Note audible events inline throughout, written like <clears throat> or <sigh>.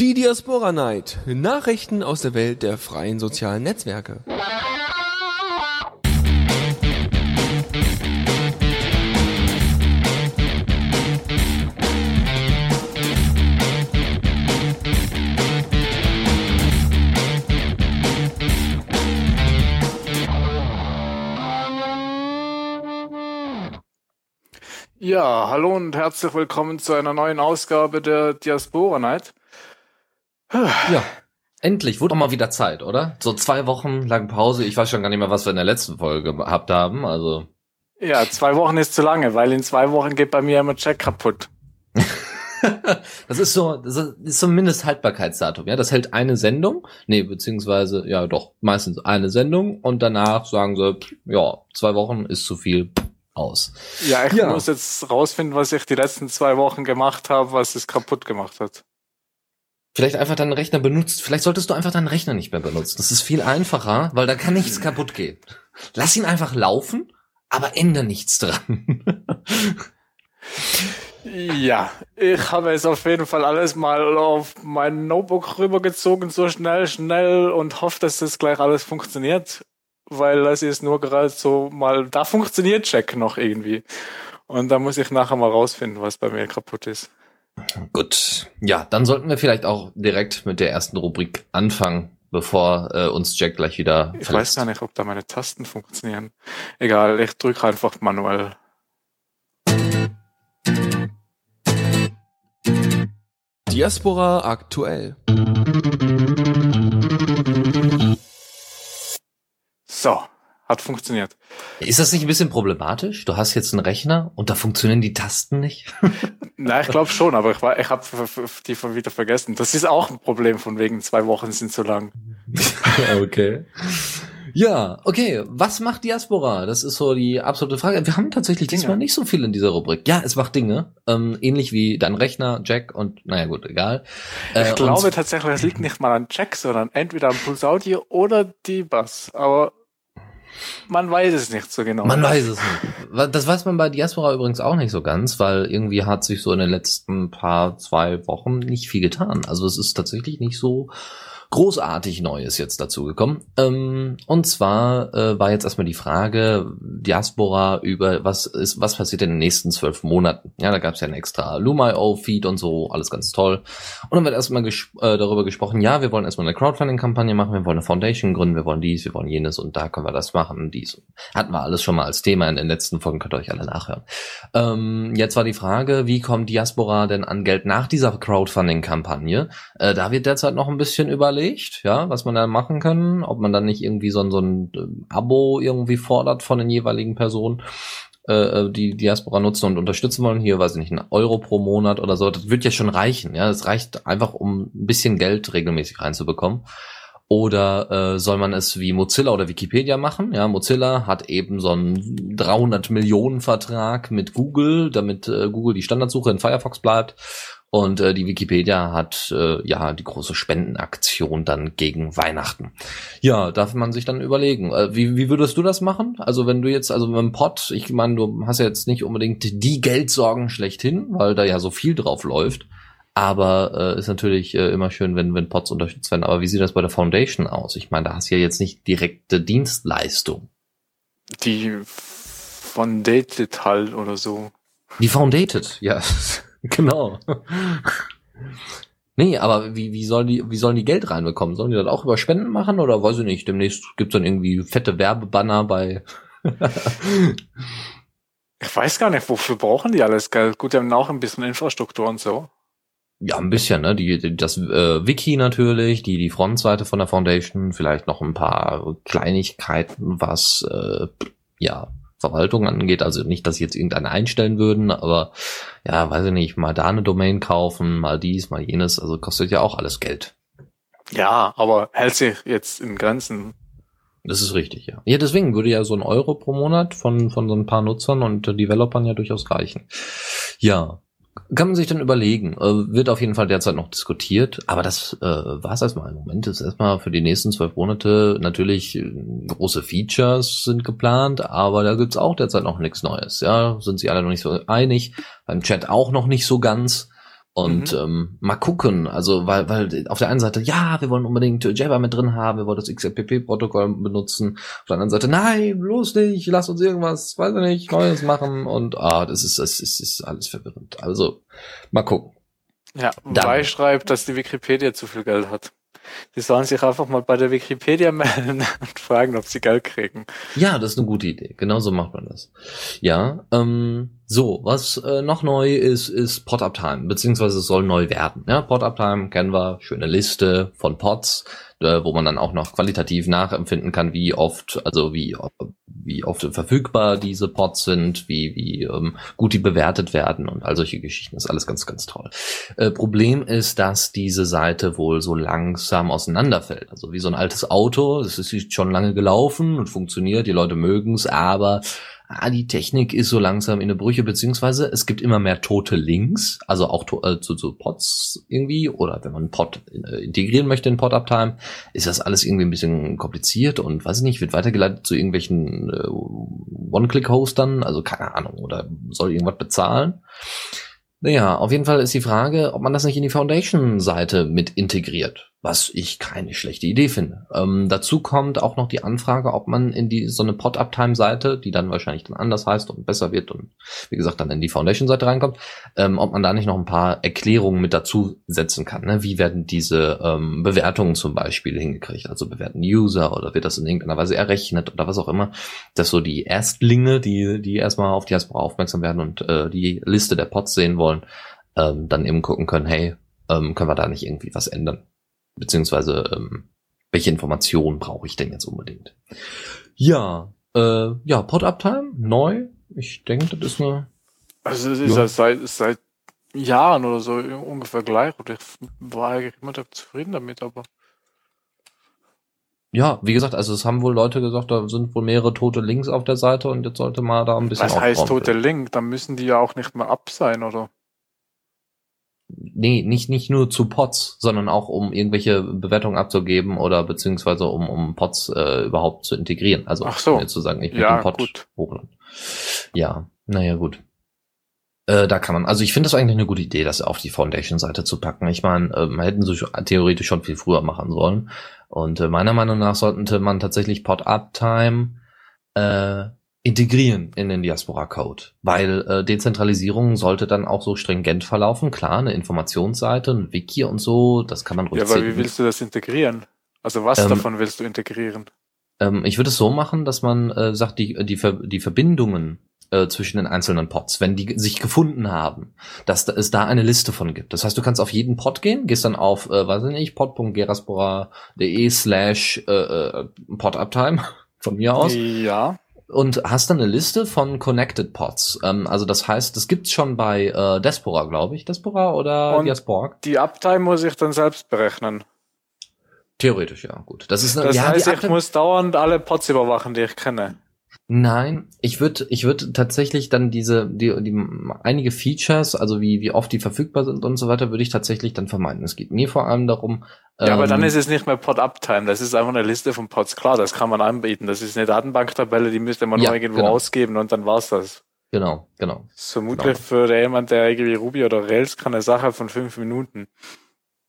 Die Diaspora Night. Nachrichten aus der Welt der freien sozialen Netzwerke. Ja, hallo und herzlich willkommen zu einer neuen Ausgabe der Diaspora Night. Ja, endlich. Wurde auch mal wieder Zeit, oder? So zwei Wochen lang Pause. Ich weiß schon gar nicht mehr, was wir in der letzten Folge gehabt haben. Also. Ja, zwei Wochen ist zu lange, weil in zwei Wochen geht bei mir immer Check kaputt. <laughs> das ist so, das ist so ein Mindesthaltbarkeitsdatum, ja. Das hält eine Sendung, nee, beziehungsweise, ja doch, meistens eine Sendung und danach sagen sie, ja, zwei Wochen ist zu viel, aus. Ja, ich ja. muss jetzt rausfinden, was ich die letzten zwei Wochen gemacht habe, was es kaputt gemacht hat. Vielleicht einfach deinen Rechner benutzt. Vielleicht solltest du einfach deinen Rechner nicht mehr benutzen. Das ist viel einfacher, weil da kann nichts kaputt gehen. Lass ihn einfach laufen, aber ändere nichts dran. <laughs> ja, ich habe jetzt auf jeden Fall alles mal auf mein Notebook rübergezogen, so schnell, schnell und hoffe, dass das gleich alles funktioniert weil das ist nur gerade so mal, da funktioniert Check noch irgendwie. Und da muss ich nachher mal rausfinden, was bei mir kaputt ist. Gut. Ja, dann sollten wir vielleicht auch direkt mit der ersten Rubrik anfangen, bevor äh, uns Jack gleich wieder Ich verlässt. weiß gar nicht, ob da meine Tasten funktionieren. Egal, ich drücke einfach manuell. Diaspora aktuell. So, hat funktioniert. Ist das nicht ein bisschen problematisch? Du hast jetzt einen Rechner und da funktionieren die Tasten nicht? <laughs> Nein, ich glaube schon, aber ich, war, ich habe die von wieder vergessen. Das ist auch ein Problem von wegen zwei Wochen sind zu lang. <laughs> okay. Ja, okay. Was macht Diaspora? Das ist so die absolute Frage. Wir haben tatsächlich Dinge. diesmal nicht so viel in dieser Rubrik. Ja, es macht Dinge. Ähm, ähnlich wie dein Rechner, Jack und naja gut, egal. Äh, ich glaube tatsächlich, es liegt nicht mal an Jack, sondern entweder an Pulse Audio oder die Bass. Aber man weiß es nicht so genau. Man weiß es nicht. Das weiß man bei Diaspora übrigens auch nicht so ganz, weil irgendwie hat sich so in den letzten paar, zwei Wochen nicht viel getan. Also es ist tatsächlich nicht so großartig Neues jetzt dazu gekommen. Ähm, und zwar äh, war jetzt erstmal die Frage Diaspora über was ist, was passiert in den nächsten zwölf Monaten. Ja, da gab es ja ein extra Lumio-Feed und so, alles ganz toll. Und dann wird erstmal ges äh, darüber gesprochen, ja, wir wollen erstmal eine Crowdfunding-Kampagne machen, wir wollen eine Foundation gründen, wir wollen dies, wir wollen jenes und da können wir das machen, dies. Hatten wir alles schon mal als Thema in den letzten Folgen, könnt ihr euch alle nachhören. Ähm, jetzt war die Frage, wie kommt Diaspora denn an Geld nach dieser Crowdfunding-Kampagne? Äh, da wird derzeit noch ein bisschen überlegt überlegt, ja, was man da machen kann, ob man dann nicht irgendwie so ein, so ein äh, Abo irgendwie fordert von den jeweiligen Personen, äh, äh, die Diaspora nutzen und unterstützen wollen. Hier, weiß ich nicht, ein Euro pro Monat oder so. Das wird ja schon reichen, ja. Das reicht einfach, um ein bisschen Geld regelmäßig reinzubekommen. Oder äh, soll man es wie Mozilla oder Wikipedia machen? Ja, Mozilla hat eben so einen 300 Millionen Vertrag mit Google, damit äh, Google die Standardsuche in Firefox bleibt. Und äh, die Wikipedia hat äh, ja die große Spendenaktion dann gegen Weihnachten. Ja, darf man sich dann überlegen. Äh, wie, wie würdest du das machen? Also wenn du jetzt, also mit dem Pod, ich meine, du hast ja jetzt nicht unbedingt die Geldsorgen schlechthin, weil da ja so viel drauf läuft. Aber äh, ist natürlich äh, immer schön, wenn, wenn Pods unterstützt werden. Aber wie sieht das bei der Foundation aus? Ich meine, da hast du ja jetzt nicht direkte Dienstleistung. Die Foundated halt oder so. Die Foundated, ja. Genau. Nee, aber wie, wie, sollen die, wie sollen die Geld reinbekommen? Sollen die das auch über Spenden machen oder weiß ich nicht? Demnächst gibt's dann irgendwie fette Werbebanner bei. <laughs> ich weiß gar nicht, wofür brauchen die alles Geld? Gut, die haben auch ein bisschen Infrastruktur und so. Ja, ein bisschen, ne? Die, die das äh, Wiki natürlich, die die Frontseite von der Foundation, vielleicht noch ein paar Kleinigkeiten, was äh, ja Verwaltung angeht. Also nicht, dass sie jetzt irgendeine einstellen würden, aber ja, weiß ich nicht, mal da eine Domain kaufen, mal dies, mal jenes, also kostet ja auch alles Geld. Ja, aber hält sich jetzt in Grenzen. Das ist richtig, ja. Ja, deswegen würde ja so ein Euro pro Monat von, von so ein paar Nutzern und Developern ja durchaus reichen. Ja, kann man sich dann überlegen. Äh, wird auf jeden Fall derzeit noch diskutiert, aber das äh, war es erstmal im Moment. Ist erstmal für die nächsten zwölf Monate natürlich äh, große Features sind geplant, aber da gibt's auch derzeit noch nichts Neues. Ja, sind sich alle noch nicht so einig. Beim Chat auch noch nicht so ganz. Und mhm. ähm, mal gucken, also weil, weil auf der einen Seite, ja, wir wollen unbedingt Java mit drin haben, wir wollen das XMPP-Protokoll benutzen. Auf der anderen Seite, nein, bloß nicht, lass uns irgendwas, weiß ich nicht, Neues machen. Und ah, das ist, das ist, das ist alles verwirrend. Also mal gucken. Ja, wobei schreibt, dass die Wikipedia zu viel Geld hat. Die sollen sich einfach mal bei der Wikipedia <laughs> melden und fragen, ob sie Geld kriegen. Ja, das ist eine gute Idee. Genauso macht man das. Ja, ähm, so, was äh, noch neu ist, ist Pod Uptime, beziehungsweise es soll neu werden. Ja, Pod Uptime kennen wir, schöne Liste von Pods, äh, wo man dann auch noch qualitativ nachempfinden kann, wie oft, also wie, wie oft verfügbar diese Pods sind, wie, wie ähm, gut die bewertet werden und all solche Geschichten. Das ist alles ganz, ganz toll. Äh, Problem ist, dass diese Seite wohl so langsam auseinanderfällt. Also wie so ein altes Auto, es ist schon lange gelaufen und funktioniert, die Leute mögen es, aber ah, die Technik ist so langsam in der Brüche, beziehungsweise es gibt immer mehr tote Links, also auch äh, zu, zu Pods irgendwie, oder wenn man einen Pod äh, integrieren möchte in Pod-Uptime, ist das alles irgendwie ein bisschen kompliziert und weiß ich nicht, wird weitergeleitet zu irgendwelchen äh, One-Click-Hostern, also keine Ahnung, oder soll irgendwas bezahlen. Naja, auf jeden Fall ist die Frage, ob man das nicht in die Foundation-Seite mit integriert was ich keine schlechte Idee finde. Ähm, dazu kommt auch noch die Anfrage, ob man in die so eine Pod-Uptime-Seite, die dann wahrscheinlich dann anders heißt und besser wird und wie gesagt dann in die Foundation-Seite reinkommt, ähm, ob man da nicht noch ein paar Erklärungen mit dazu setzen kann. Ne? Wie werden diese ähm, Bewertungen zum Beispiel hingekriegt? Also bewerten User oder wird das in irgendeiner Weise errechnet oder was auch immer, dass so die Erstlinge, die die erstmal auf die Diaspora aufmerksam werden und äh, die Liste der Pods sehen wollen, ähm, dann eben gucken können, hey, ähm, können wir da nicht irgendwie was ändern? Beziehungsweise, ähm, welche Informationen brauche ich denn jetzt unbedingt? Ja, äh, ja, Pod-Uptime, neu. Ich denke, das ist eine. Also es ist ja. seit, seit Jahren oder so ungefähr gleich. Und ich war eigentlich immer zufrieden damit, aber. Ja, wie gesagt, also es haben wohl Leute gesagt, da sind wohl mehrere tote Links auf der Seite und jetzt sollte mal da ein bisschen. Was heißt tote Link? Dann müssen die ja auch nicht mehr ab sein, oder? Nee, nicht, nicht nur zu Pots, sondern auch um irgendwelche Bewertungen abzugeben oder beziehungsweise um, um Pots äh, überhaupt zu integrieren. Also Ach so. zu sagen, ich will ja, den Pot gut. hochladen. Ja, naja, gut. Äh, da kann man, also ich finde das eigentlich eine gute Idee, das auf die Foundation-Seite zu packen. Ich meine, äh, man hätten sie theoretisch schon viel früher machen sollen. Und äh, meiner Meinung nach sollte man tatsächlich Pod-Uptime äh, integrieren in den Diaspora-Code, weil äh, Dezentralisierung sollte dann auch so stringent verlaufen. Klar, eine Informationsseite, ein Wiki und so, das kann man ruhig Ja, aber wie willst du das integrieren? Also was ähm, davon willst du integrieren? Ähm, ich würde es so machen, dass man äh, sagt, die, die, Ver die Verbindungen äh, zwischen den einzelnen Pods, wenn die sich gefunden haben, dass es da eine Liste von gibt. Das heißt, du kannst auf jeden Pod gehen, gehst dann auf, äh, weiß ich nicht, pod.geraspora.de slash äh, äh, poduptime <laughs> von mir aus. Ja und hast dann eine Liste von Connected Pods. Ähm, also das heißt, das gibt's schon bei äh, Despora, glaube ich. Despora oder und Diaspora? Die Uptime muss ich dann selbst berechnen. Theoretisch, ja, gut. Das ist eine, das ja, heißt, ich muss dauernd alle Pods überwachen, die ich kenne. Nein, ich würde ich würde tatsächlich dann diese die, die einige Features, also wie wie oft die verfügbar sind und so weiter, würde ich tatsächlich dann vermeiden. Es geht mir vor allem darum. Ja, ähm, aber dann ähm, ist es nicht mehr Pod Uptime, das ist einfach eine Liste von Pods. Klar, das kann man anbieten. Das ist eine Datenbanktabelle, die müsste man ja, nur irgendwo genau. ausgeben und dann war's das. Genau, genau. Vermutlich genau. für jemand, der irgendwie Ruby oder Rails kann, eine Sache von fünf Minuten.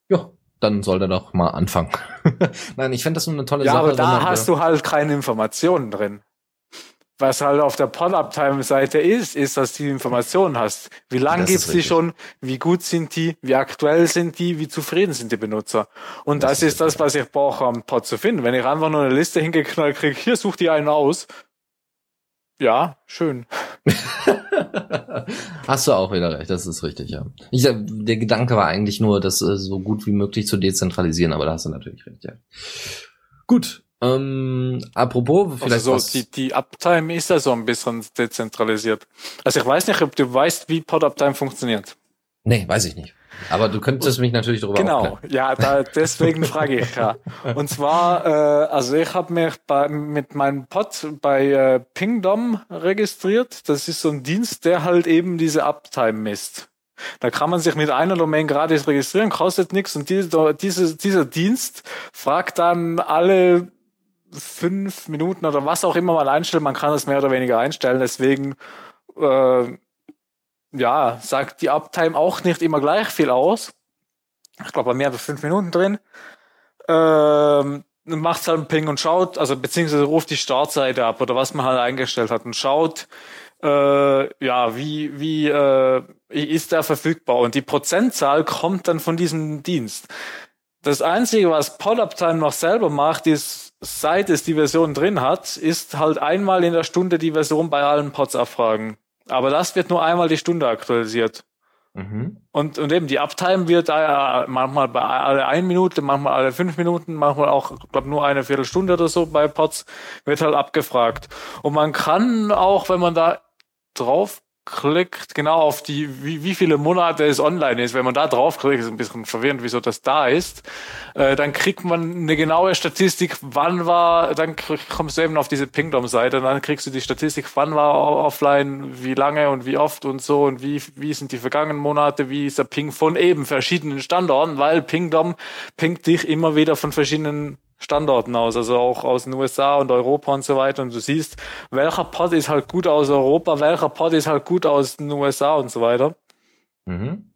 Ja, dann soll er doch mal anfangen. <laughs> Nein, ich finde das nur eine tolle ja, Sache. Ja, aber da hast du halt keine Informationen drin was halt auf der Pod-Uptime-Seite ist, ist, dass du die Informationen hast. Wie lang gibt's die schon? Wie gut sind die? Wie aktuell sind die? Wie zufrieden sind die Benutzer? Und das, das ist das, was ich brauche, am Pod zu finden. Wenn ich einfach nur eine Liste hingeknallt kriege, hier such die einen aus. Ja, schön. <laughs> Hast du auch wieder recht, das ist richtig, ja. Ich, der Gedanke war eigentlich nur, das äh, so gut wie möglich zu dezentralisieren, aber da hast du natürlich recht, ja. Gut, ähm, apropos, vielleicht also so, die, die Uptime ist ja so ein bisschen dezentralisiert. Also ich weiß nicht, ob du weißt, wie Pod Uptime funktioniert. Nee, weiß ich nicht. Aber du könntest mich natürlich darüber Genau, aufklären. ja, da, deswegen frage ich ja. Und zwar, äh, also ich habe mich bei, mit meinem Pod bei äh, Pingdom registriert. Das ist so ein Dienst, der halt eben diese Uptime misst. Da kann man sich mit einer Domain gratis registrieren, kostet nichts und diese, diese, dieser Dienst fragt dann alle fünf Minuten oder was auch immer man einstellt. Man kann es mehr oder weniger einstellen. Deswegen äh, ja, sagt die Uptime auch nicht immer gleich viel aus. Ich glaube, bei habe ich fünf Minuten drin. Ähm, macht halt einen Ping und schaut, also beziehungsweise ruft die Startseite ab oder was man halt eingestellt hat und schaut, äh, ja, wie, wie äh, ist der verfügbar? Und die Prozentzahl kommt dann von diesem Dienst. Das Einzige, was Poduptime noch selber macht, ist, seit es die Version drin hat, ist halt einmal in der Stunde die Version bei allen Pods abfragen. Aber das wird nur einmal die Stunde aktualisiert. Mhm. Und, und eben die Uptime wird äh, manchmal bei alle eine Minute, manchmal alle fünf Minuten, manchmal auch, glaube nur eine Viertelstunde oder so bei Pods, wird halt abgefragt. Und man kann auch, wenn man da drauf klickt, genau auf die, wie, wie viele Monate es online ist, wenn man da draufklickt, ist ein bisschen verwirrend, wieso das da ist, äh, dann kriegt man eine genaue Statistik, wann war, dann kommst du eben auf diese Pingdom-Seite, dann kriegst du die Statistik, wann war offline, wie lange und wie oft und so und wie, wie sind die vergangenen Monate, wie ist der Ping von eben verschiedenen Standorten, weil Pingdom pingt dich immer wieder von verschiedenen Standorten aus, also auch aus den USA und Europa und so weiter. Und du siehst, welcher Pod ist halt gut aus Europa, welcher Pod ist halt gut aus den USA und so weiter. Mhm.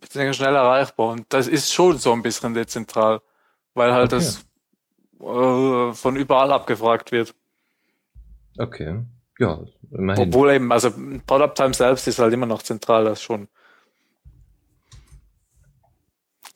Bisschen schnell erreichbar. Und das ist schon so ein bisschen dezentral, weil halt okay. das äh, von überall abgefragt wird. Okay. Ja, immerhin. Obwohl eben, also Pod-Uptime selbst ist halt immer noch zentral, das schon.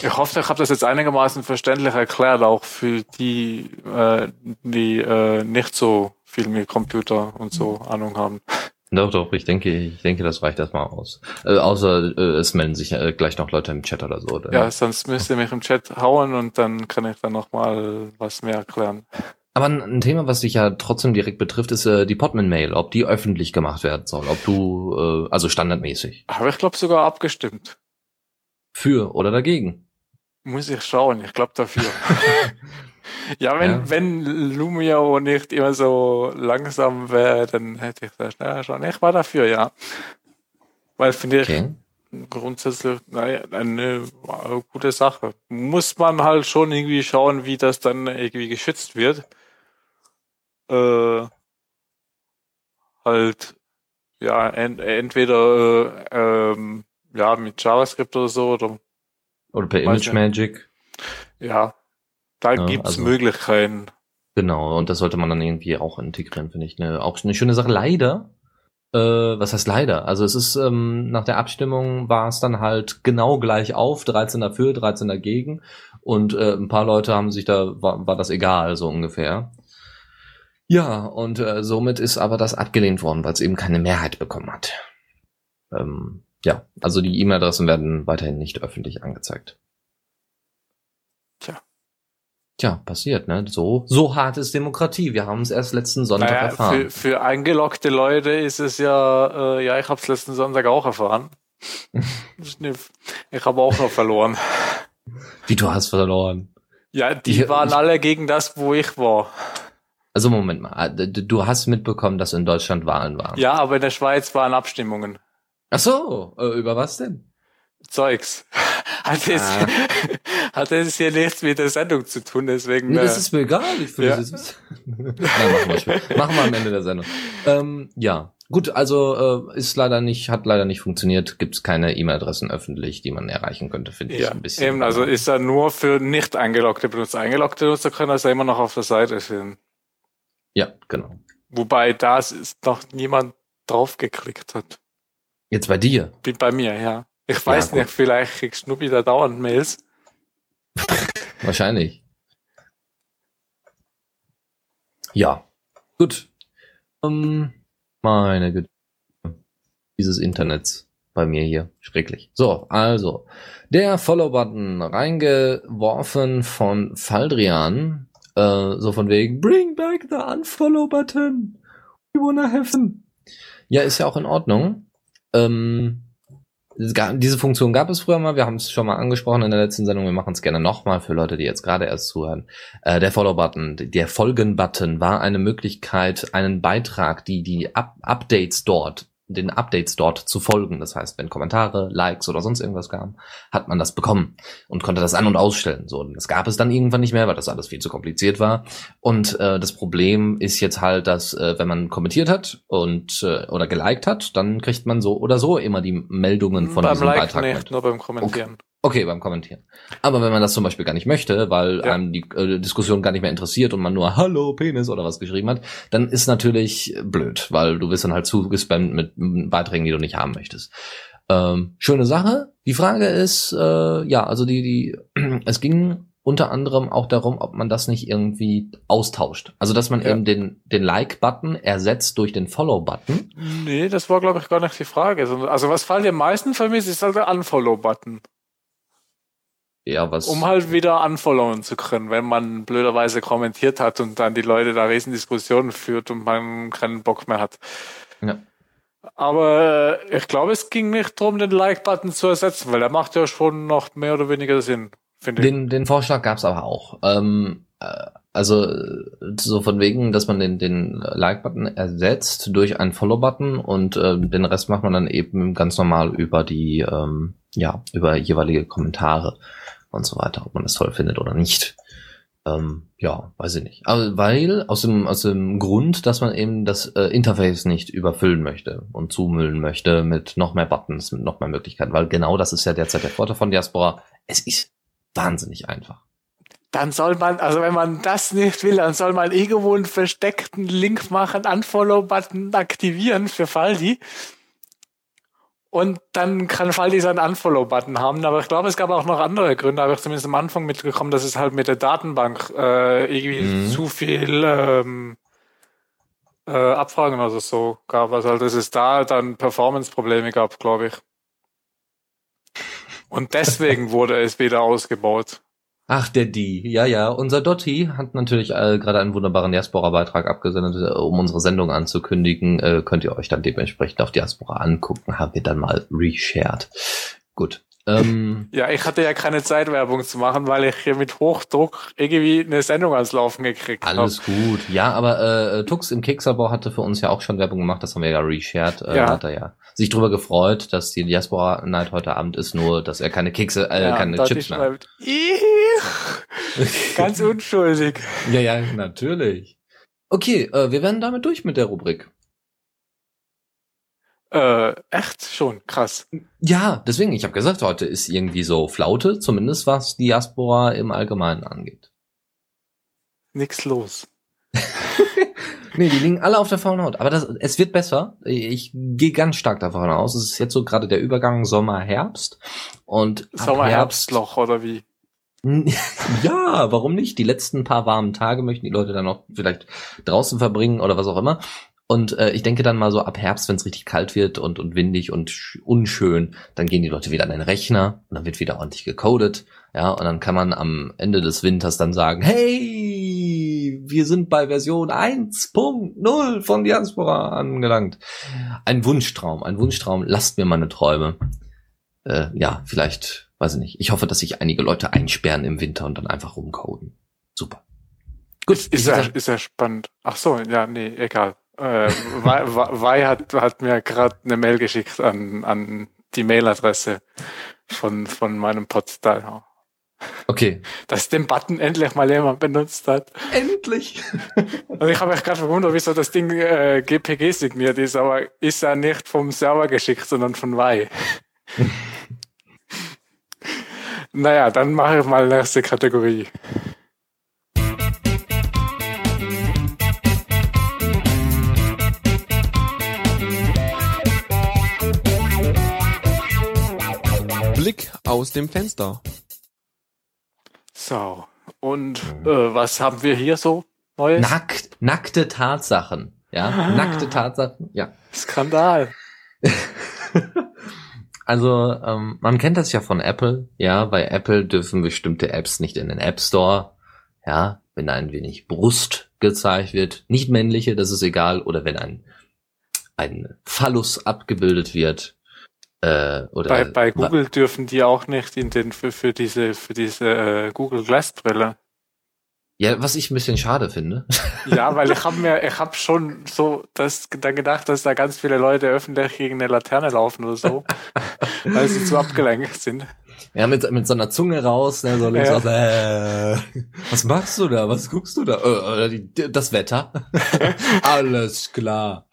Ich hoffe, ich habe das jetzt einigermaßen verständlich erklärt, auch für die, äh, die äh, nicht so viel mit Computer und so Ahnung haben. Doch, doch, ich denke, ich denke, das reicht erstmal aus. Äh, außer äh, es melden sich äh, gleich noch Leute im Chat oder so. Oder? Ja, sonst müsst ihr mich im Chat hauen und dann kann ich dann nochmal was mehr erklären. Aber ein, Thema, was dich ja trotzdem direkt betrifft, ist äh, die Podman-Mail, ob die öffentlich gemacht werden soll, ob du, äh, also standardmäßig. Habe ich glaube sogar abgestimmt. Für oder dagegen? Muss ich schauen, ich glaube dafür. <laughs> ja, wenn, ja. wenn Lumio nicht immer so langsam wäre, dann hätte ich das schneller schauen. Ich war dafür, ja. Weil finde ich okay. grundsätzlich naja, eine, eine gute Sache. Muss man halt schon irgendwie schauen, wie das dann irgendwie geschützt wird. Äh, halt, ja, ent, entweder äh, ähm, ja, mit JavaScript oder so oder oder per Image Magic. Ja, da ja, gibt's also, Möglichkeiten. Genau, und das sollte man dann irgendwie auch integrieren, finde ich. Eine, auch eine schöne Sache. Leider, äh, was heißt leider? Also es ist, ähm, nach der Abstimmung war es dann halt genau gleich auf, 13 dafür, 13 dagegen. Und äh, ein paar Leute haben sich da, war, war das egal, so ungefähr. Ja, und äh, somit ist aber das abgelehnt worden, weil es eben keine Mehrheit bekommen hat. Ähm, ja, also die E-Mail-Adressen werden weiterhin nicht öffentlich angezeigt. Tja. Tja, passiert, ne? So, so hart ist Demokratie. Wir haben es erst letzten Sonntag naja, erfahren. Für, für eingeloggte Leute ist es ja, äh, ja, ich habe es letzten Sonntag auch erfahren. <laughs> ich habe auch noch verloren. Wie du hast verloren? Ja, die ich, waren ich, alle gegen das, wo ich war. Also Moment mal, du hast mitbekommen, dass in Deutschland Wahlen waren. Ja, aber in der Schweiz waren Abstimmungen. Ach so, äh, über was denn? Zeugs. <laughs> Hat jetzt, ah. <laughs> hat jetzt hier nichts mit der Sendung zu tun, deswegen. Nee, das äh, ist mir egal, ich will ja. das jetzt <laughs> Nein, machen wir, machen wir am Ende der Sendung. Ähm, ja. Gut, also äh, ist leider nicht, hat leider nicht funktioniert, gibt es keine E-Mail-Adressen öffentlich, die man erreichen könnte, finde ja, ich ein bisschen. Eben, also ist er nur für nicht eingeloggte Benutzer. Eingeloggte Benutzer können das ja immer noch auf der Seite sehen. Ja, genau. Wobei da ist noch niemand draufgeklickt hat. Jetzt bei dir? Bin bei mir, ja. Ich weiß ja, nicht, vielleicht kriegst Schnuppi da dauernd Mails. <laughs> Wahrscheinlich. Ja. Gut. Um, meine Güte. Dieses Internets bei mir hier. Schrecklich. So, also. Der Follow-Button reingeworfen von Faldrian. Äh, so von wegen, bring back the unfollow-button. We wanna have them. Ja, ist ja auch in Ordnung. Ähm, diese Funktion gab es früher mal, wir haben es schon mal angesprochen in der letzten Sendung, wir machen es gerne nochmal für Leute, die jetzt gerade erst zuhören. Äh, der Follow-Button, der Folgen-Button war eine Möglichkeit, einen Beitrag, die die Up Updates dort den Updates dort zu folgen. Das heißt, wenn Kommentare, Likes oder sonst irgendwas kamen, hat man das bekommen und konnte das an- und ausstellen. So, das gab es dann irgendwann nicht mehr, weil das alles viel zu kompliziert war. Und äh, das Problem ist jetzt halt, dass äh, wenn man kommentiert hat und äh, oder geliked hat, dann kriegt man so oder so immer die Meldungen von beim diesem Like Beitrag nicht, mit. nur beim Kommentieren. Okay, beim Kommentieren. Aber wenn man das zum Beispiel gar nicht möchte, weil Ja. einem die äh, Diskussion gar nicht mehr interessiert und man nur Hallo Penis oder was geschrieben hat, dann ist natürlich blöd, weil du wirst dann halt zugespammt mit Beiträgen, die du nicht haben möchtest. Ähm, schöne Sache. Die Frage ist, äh, ja, also die, die, <clears throat> es ging unter anderem auch darum, ob man das nicht irgendwie austauscht. Also dass man Ja. eben den, den Like-Button ersetzt durch den Follow-Button. Nee, das war, glaube ich, gar nicht die Frage. Also was Fall am meisten vermisst, ist halt der Unfollow-Button. Ja, was. Um halt wieder unfollowen zu können, wenn man blöderweise kommentiert hat und dann die Leute da riesen Diskussionen führt und man keinen Bock mehr hat. Ja. Aber äh, ich glaube, es ging nicht darum, den Like-Button zu ersetzen, weil der macht ja schon noch mehr oder weniger Sinn, finde ich. Den, den Vorschlag gab's aber auch. Ähm, äh, also äh, so von wegen, dass man den, den Like-Button ersetzt durch einen Follow-Button und äh, den Rest macht man dann eben ganz normal über die, ähm, ja, über jeweilige Kommentare und so weiter, ob man das toll findet oder nicht. Ähm, ja, weiß ich nicht. Aber weil aus dem aus dem Grund, dass man eben das äh, Interface nicht überfüllen möchte und zumüllen möchte mit noch mehr Buttons, mit noch mehr Möglichkeiten, weil genau das ist ja derzeit der Vorteil von Diaspora. Es ist wahnsinnig einfach. Dann soll man, also wenn man das nicht will, dann soll man irgendwo einen versteckten Link machen, Unfollow-Button aktivieren für Faldi. Und dann kann Faldi seinen Unfollow-Button haben. Aber ich glaube, es gab auch noch andere Gründe, habe ich zumindest am Anfang mitgekommen, dass es halt mit der Datenbank äh, irgendwie Mhm. zu viel ähm, äh, Abfragen oder so gab. Also halt, dass es da dann Performance-Probleme gab, glaube ich. Und deswegen <laughs> wurde es wieder ausgebaut. Ach, der die. Ja, ja. Unser Dotti hat natürlich äh, gerade einen wunderbaren Diaspora-Beitrag abgesendet, äh, um unsere Sendung anzukündigen. Äh, könnt ihr euch dann dementsprechend auf Diaspora angucken. Haben wir dann mal reshared. Gut. Ähm, <laughs> Ja, ich hatte ja keine Zeit, Werbung zu machen, weil ich hier mit Hochdruck irgendwie eine Sendung ans Laufen gekriegt habe. alles gut. Ja, aber äh, Tux im Kekserbau hatte für uns ja auch schon Werbung gemacht. Das haben wir ja reshared. Äh, Ja. Hat er ja sich drüber gefreut, dass die Diaspora Night heute Abend ist, nur dass er keine Kekse, äh, Ja, keine Chips mehr <laughs> hat. Ganz unschuldig. Ja, ja, natürlich. Okay, äh, wir werden damit durch mit der Rubrik. Äh, echt schon, krass. Ja, deswegen, ich habe gesagt, heute ist irgendwie so Flaute, zumindest was Diaspora im Allgemeinen angeht. Nix los. <laughs> Nee, die liegen alle auf der faulen Haut. Aber das, es wird besser. Ich gehe ganz stark davon aus. Es ist jetzt so gerade der Übergang Sommer-Herbst. Und Sommer-Herbstloch oder wie? <laughs> ja, warum nicht? Die letzten paar warmen Tage möchten die Leute dann noch vielleicht draußen verbringen oder was auch immer. Und äh, ich denke dann mal so ab Herbst, wenn es richtig kalt wird und, und windig und sch- unschön, dann gehen die Leute wieder an den Rechner und dann wird wieder ordentlich gecodet. Ja, und dann kann man am Ende des Winters dann sagen, hey, wir sind bei Version 1.0 von Diaspora angelangt. Ein Wunschtraum, ein Wunschtraum. Lasst mir meine Träume. Äh, ja, vielleicht, weiß ich nicht. Ich hoffe, dass sich einige Leute einsperren im Winter und dann einfach rumcoden. Super. Gut, Ist, ist, ja, ist ja spannend. Ach so, ja, nee, egal. Äh, Wei hat, hat mir gerade eine Mail geschickt an, an die Mailadresse von, von meinem Portal. okay. Dass den Button endlich mal jemand benutzt hat. Endlich. <laughs> Und ich habe mich gerade verwundert, wieso das Ding äh, GPG signiert ist, aber ist ja nicht vom Server geschickt, sondern von Wei. <laughs> naja, dann mache ich mal nächste Kategorie. Blick aus dem Fenster. So, und äh, was haben wir hier so Neues? Nackt, nackte Tatsachen. Ja, Ah. nackte Tatsachen. Ja. Skandal. <laughs> Also, ähm, man kennt das ja von Apple. Ja, bei Apple dürfen bestimmte Apps nicht in den App Store. Ja, wenn ein wenig Brust gezeigt wird, nicht männliche, das ist egal, oder wenn ein, ein Phallus abgebildet wird. Äh, oder Bei, bei Google dürfen die auch nicht in den für, für diese für diese äh, Google Glass Brille. Ja, was ich ein bisschen schade finde. Ja, <laughs> weil ich habe mir, ich habe schon so das dann gedacht, dass da ganz viele Leute öffentlich gegen eine Laterne laufen oder so, <laughs> weil sie zu abgelenkt sind. Ja, mit, mit so einer Zunge raus, ne, so links Ja. raus, äh, was machst du da? Was guckst du da? Äh, äh, das Wetter. <laughs> Alles klar.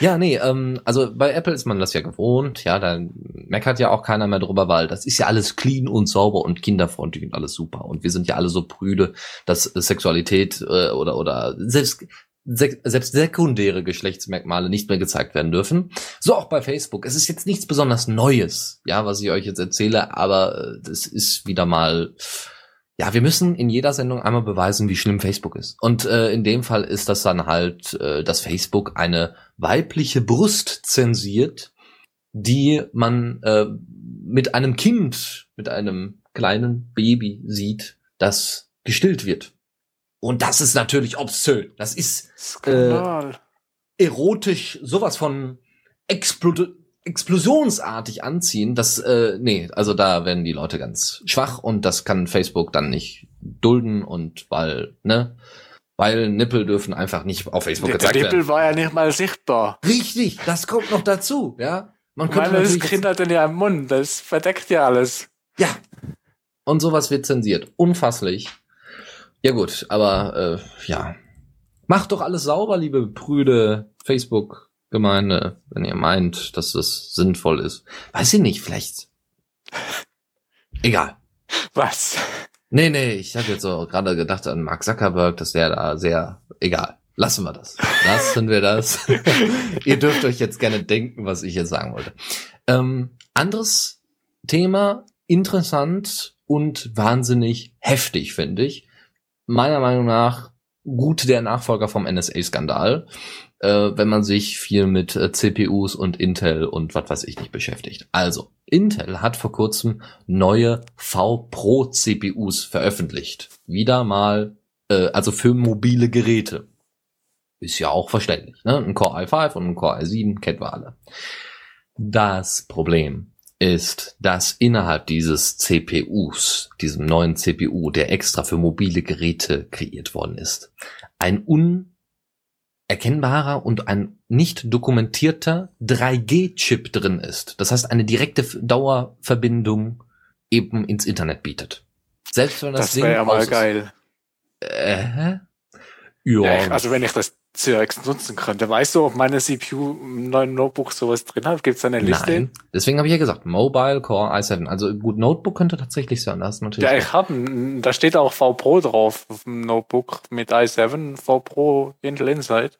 Ja, nee, ähm, also bei Apple ist man das ja gewohnt, ja, da meckert ja auch keiner mehr drüber, weil das ist ja alles clean und sauber und kinderfreundlich und alles super. Und wir sind ja alle so prüde, dass Sexualität äh, oder, oder selbst selbst sekundäre Geschlechtsmerkmale nicht mehr gezeigt werden dürfen. So auch bei Facebook. Es ist jetzt nichts besonders Neues, ja, was ich euch jetzt erzähle, aber äh, das ist wieder mal, ja, wir müssen in jeder Sendung einmal beweisen, wie schlimm Facebook ist. Und äh, in dem Fall ist das dann halt, äh, dass Facebook eine weibliche Brust zensiert, die man äh, mit einem Kind, mit einem kleinen Baby sieht, das gestillt wird. Und das ist natürlich obszön. Das ist Skandal. erotisch sowas von Explo explosionsartig anziehen, das, äh, nee, also da werden die Leute ganz schwach und das kann Facebook dann nicht dulden und weil, ne, weil Nippel dürfen einfach nicht auf Facebook der gezeigt Nippel werden. war ja nicht mal sichtbar. Richtig, das kommt noch dazu, ja. Man könnte meine, das natürlich Kind hat den ja im Mund, das verdeckt ja alles. Ja. Und sowas wird zensiert. Unfasslich. Ja gut, aber äh, ja. Macht doch alles sauber, liebe prüde Facebook-Gemeinde, wenn ihr meint, dass das sinnvoll ist. Weiß ich nicht, vielleicht. <laughs> Egal. Was? Nee, nee, ich habe jetzt so gerade gedacht an Mark Zuckerberg, dass der da sehr. Egal. Lassen wir das. Lassen wir das. <laughs> ihr dürft euch jetzt gerne denken, was ich jetzt sagen wollte. Ähm, anderes Thema, interessant und wahnsinnig heftig, finde ich. Meiner Meinung nach gut der Nachfolger vom NSA-Skandal, äh, wenn man sich viel mit äh, CPUs und Intel und was weiß ich nicht beschäftigt. Also, Intel hat vor kurzem neue V-Pro CPUs veröffentlicht. Wieder mal, äh, also für mobile Geräte. Ist ja auch verständlich, ne? Ein Core i5 und ein Core i7 kennen wir alle. Das Problem ist, dass innerhalb dieses CPUs, diesem neuen CPU, der extra für mobile Geräte kreiert worden ist, ein unerkennbarer und ein nicht dokumentierter 3G-Chip drin ist. Das heißt, eine direkte Dauerverbindung eben ins Internet bietet. Selbst wenn das, Das Ding wäre ja mal aus ist. geil. Äh? Ja, also wenn ich das Zeugs nutzen könnte. Weißt du, ob meine CPU im neuen Notebook sowas drin hat? Gibt es eine Liste? Nein. Deswegen habe ich ja gesagt, Mobile Core i7. Also gut, Notebook könnte tatsächlich sein. Das natürlich. Ja, ich habe, da steht auch V Pro drauf auf dem Notebook mit i7 V Pro Intel Inside.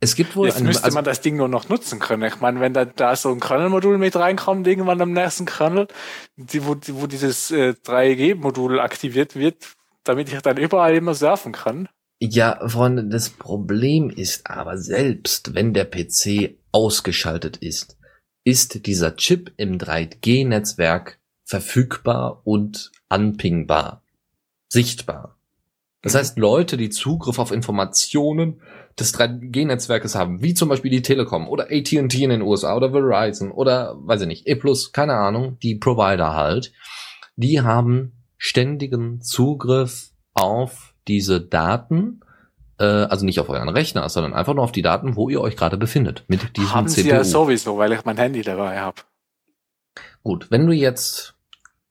es gibt wohl Jetzt müsste also, man das Ding nur noch nutzen können. Ich meine, wenn da, da so ein Kernel-Modul mit reinkommt, irgendwann am nächsten Kernel, die, wo, die, wo dieses äh, 3G-Modul aktiviert wird, damit ich dann überall immer surfen kann. Ja, Freunde, das Problem ist aber selbst, wenn der PC ausgeschaltet ist, ist dieser Chip im 3G-Netzwerk verfügbar und anpingbar, sichtbar. Das heißt, Leute, die Zugriff auf Informationen des 3G-Netzwerkes haben, wie zum Beispiel die Telekom oder AT&T in den USA oder Verizon oder, weiß ich nicht, E+, keine Ahnung, die Provider halt, die haben ständigen Zugriff auf diese Daten, äh, also nicht auf euren Rechner, sondern einfach nur auf die Daten, wo ihr euch gerade befindet mit diesem Haben CPU. sie ja sowieso, weil ich mein Handy dabei habe. Gut, wenn du jetzt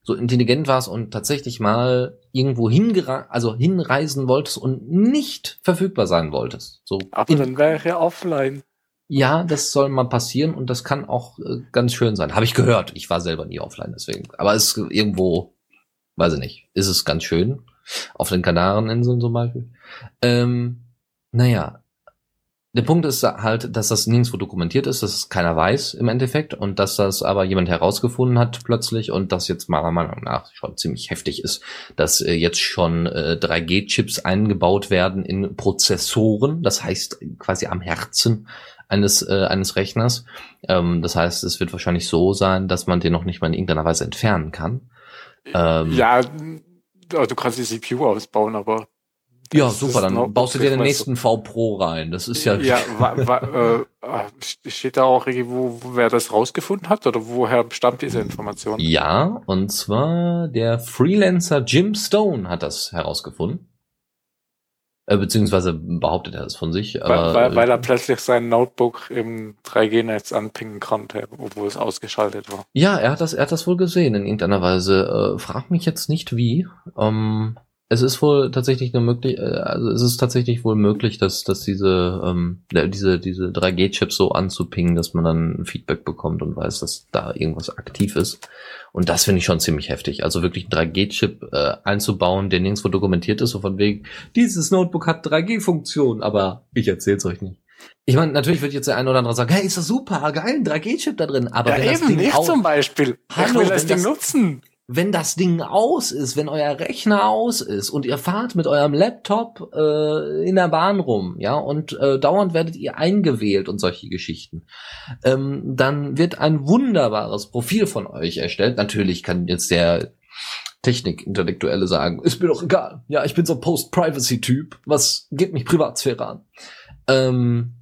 so intelligent warst und tatsächlich mal irgendwo hingera also hinreisen wolltest und nicht verfügbar sein wolltest, so Aber dann wäre ich ja offline. ja, das soll mal passieren und das kann auch äh, ganz schön sein. Habe ich gehört. Ich war selber nie offline, deswegen. Aber es ist irgendwo, weiß ich nicht, ist es ganz schön. Auf den Kanareninseln zum Beispiel. Ähm, naja, der Punkt ist halt, dass das nirgendwo dokumentiert ist, dass es keiner weiß im Endeffekt und dass das aber jemand herausgefunden hat plötzlich und das jetzt meiner Meinung nach schon ziemlich heftig ist, dass äh, jetzt schon äh, 3G-Chips eingebaut werden in Prozessoren, das heißt quasi am Herzen eines, äh, eines Rechners. Ähm, das heißt, es wird wahrscheinlich so sein, dass man den noch nicht mal in irgendeiner Weise entfernen kann. Ähm, Ja, du kannst die CPU ausbauen, aber ja, super, dann noch- baust du dir den nächsten V Pro rein. Das ist ja, Ja, <laughs> wa, wa, äh, steht da auch irgendwo, wer das rausgefunden hat oder woher stammt diese Information? Ja, und zwar der Freelancer Jim Stone hat das herausgefunden. Äh, beziehungsweise behauptet er das von sich. Weil, weil, weil er plötzlich sein Notebook im 3G-Netz anpingen konnte, obwohl es ausgeschaltet war. ja, er hat das, er hat das wohl gesehen in irgendeiner Weise. Äh, frag mich jetzt nicht wie. Ähm, es ist wohl tatsächlich eine möglich, äh, also es ist tatsächlich wohl möglich, dass, dass diese, ähm, ja, diese, diese 3G-Chips so anzupingen, dass man dann Feedback bekommt und weiß, dass da irgendwas aktiv ist. Und das finde ich schon ziemlich heftig. Also wirklich einen 3G-Chip äh, einzubauen, der nirgendwo dokumentiert ist, so von wegen, dieses Notebook hat 3G-Funktion, aber ich erzähl's euch nicht. Ich meine, natürlich wird jetzt der eine oder andere sagen, hey, ist das super, geil, ein 3G-Chip da drin. Aber wenn das Ding ich au- zum Beispiel. Hallo, ich will das Ding das- nutzen. Wenn das Ding aus ist, wenn euer Rechner aus ist und ihr fahrt mit eurem Laptop äh, in der Bahn rum, ja, und äh, dauernd werdet ihr eingewählt und solche Geschichten, ähm, dann wird ein wunderbares Profil von euch erstellt. Natürlich kann jetzt der Technik-Intellektuelle sagen, ist mir doch egal. Ja, ich bin so Post-Privacy-Typ. Was geht mich Privatsphäre an? Ähm,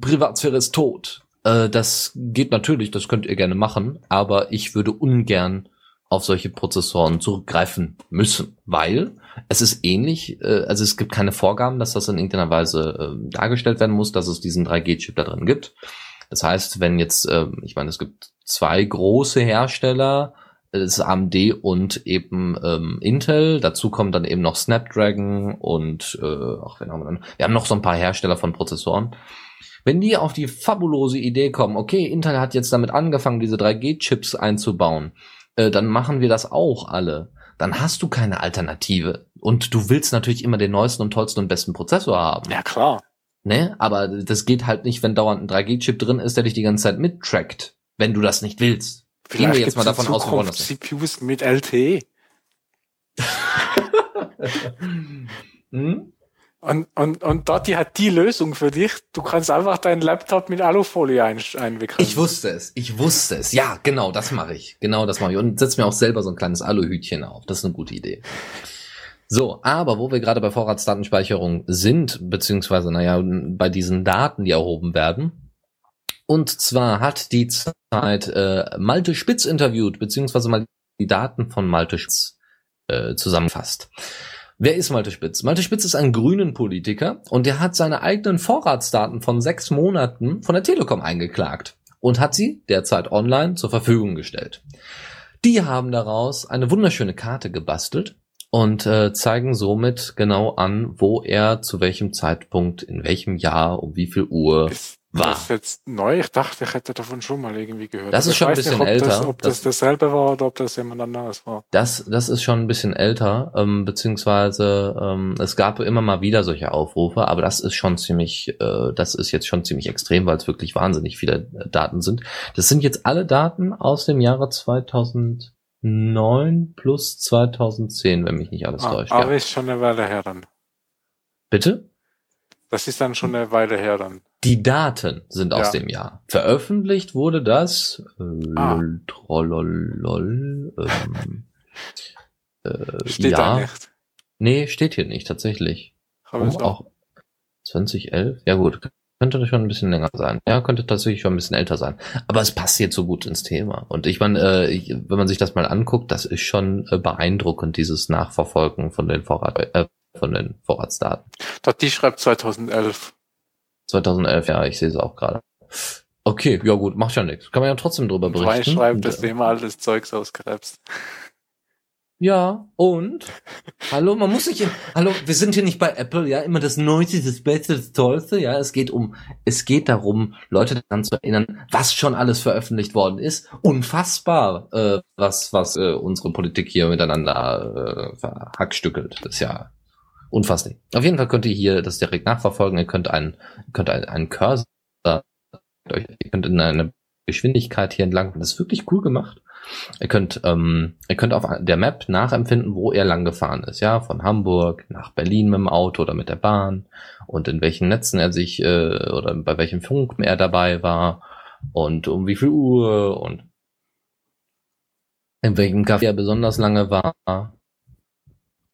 Privatsphäre ist tot. Äh, das geht natürlich, das könnt ihr gerne machen, aber ich würde ungern auf solche Prozessoren zurückgreifen müssen, weil es ist ähnlich, äh, also es gibt keine Vorgaben, dass das in irgendeiner Weise äh, dargestellt werden muss, dass es diesen 3G-Chip da drin gibt. Das heißt, wenn jetzt, äh, ich meine, es gibt zwei große Hersteller, das ist AMD und eben ähm, Intel. Dazu kommen dann eben noch Snapdragon und äh, ach, wen haben wir dann? Wir haben noch so ein paar Hersteller von Prozessoren. Wenn die auf die fabulose Idee kommen, okay, Intel hat jetzt damit angefangen, diese 3G-Chips einzubauen, äh, dann machen wir das auch alle. Dann hast du keine Alternative. Und du willst natürlich immer den neuesten und tollsten und besten Prozessor haben. Ja, klar. Ne? Aber das geht halt nicht, wenn dauernd ein 3G-Chip drin ist, der dich die ganze Zeit mittrackt, wenn du das nicht willst. Gehen wir jetzt mal davon aus, wir CPUs mit LTE. <laughs> <laughs> Hm? Und, und, und Dotti hat die Lösung für dich. Du kannst einfach deinen Laptop mit Alufolie ein, einwickeln. Ich wusste es, ich wusste es. Ja, genau, das mache ich. Genau das mache ich. Und setze mir auch selber so ein kleines Aluhütchen auf. Das ist eine gute Idee. So, aber wo wir gerade bei Vorratsdatenspeicherung sind, beziehungsweise, naja, bei diesen Daten, die erhoben werden, und zwar hat die Zeit äh, Malte Spitz interviewt, beziehungsweise mal die Daten von Malte Spitz äh, zusammengefasst. Wer ist Malte Spitz? Malte Spitz ist ein grünen Politiker und der hat seine eigenen Vorratsdaten von sechs Monaten von der Telekom eingeklagt und hat sie derzeit online zur Verfügung gestellt. Die haben daraus eine wunderschöne Karte gebastelt und äh, zeigen somit genau an, wo er zu welchem Zeitpunkt, in welchem Jahr, um wie viel Uhr war. das jetzt neu? Ich dachte, ich hätte davon schon mal irgendwie gehört. Das ist ich schon ein bisschen nicht, ob Das, älter. ob das, Das- dasselbe war oder ob das jemand anderes war. Das, das ist schon ein bisschen älter, ähm, beziehungsweise ähm, es gab immer mal wieder solche Aufrufe, aber das ist schon ziemlich, äh, das ist jetzt schon ziemlich extrem, weil es wirklich wahnsinnig viele äh, Daten sind. Das sind jetzt alle Daten aus dem Jahre 2009 plus 2010, wenn mich nicht alles Ah, täuscht. aber Ja. ist schon eine Weile her dann. Bitte? Das ist dann schon eine Weile her dann. Die Daten sind aus Ja. dem Jahr. Veröffentlicht wurde das äh, Ah. lol, trollolol, ähm, <laughs> äh, Steht ja. da nicht. Nee, steht hier nicht, tatsächlich. Aber Oh, auch, auch 2011? Ja gut, könnte schon ein bisschen länger sein. Ja, könnte tatsächlich schon ein bisschen älter sein. Aber es passt jetzt so gut ins Thema. Und ich meine, äh, wenn man sich das mal anguckt, das ist schon äh, beeindruckend, dieses Nachverfolgen von den Vorrat, äh, von den Vorratsdaten. Dotti schreibt 2011. 2011, ja, ich sehe es auch gerade. Okay, ja gut, macht ja nichts. Kann man ja trotzdem drüber Und berichten. schreibt, Und, dass äh, du immer altes Zeugs auskrebst. Ja, und? Hallo, man muss sich, hallo, wir sind hier nicht bei Apple, ja, immer das Neueste, das Beste, das Tollste, ja, es geht um, es geht darum, Leute daran zu erinnern, was schon alles veröffentlicht worden ist. Unfassbar, äh, was, was äh, unsere Politik hier miteinander äh, verhackstückelt. Das ist ja unfasslich. Auf jeden Fall könnt ihr hier das direkt nachverfolgen, ihr könnt einen, könnt einen, Cursor, ihr könnt in eine Geschwindigkeit hier entlang, das ist wirklich cool gemacht. Ihr könnt, ähm, ihr könnt auf der Map nachempfinden, wo er lang gefahren ist, ja, von Hamburg nach Berlin mit dem Auto oder mit der Bahn und in welchen Netzen er sich äh, oder bei welchem Funk er dabei war und um wie viel Uhr und in welchem Café er besonders lange war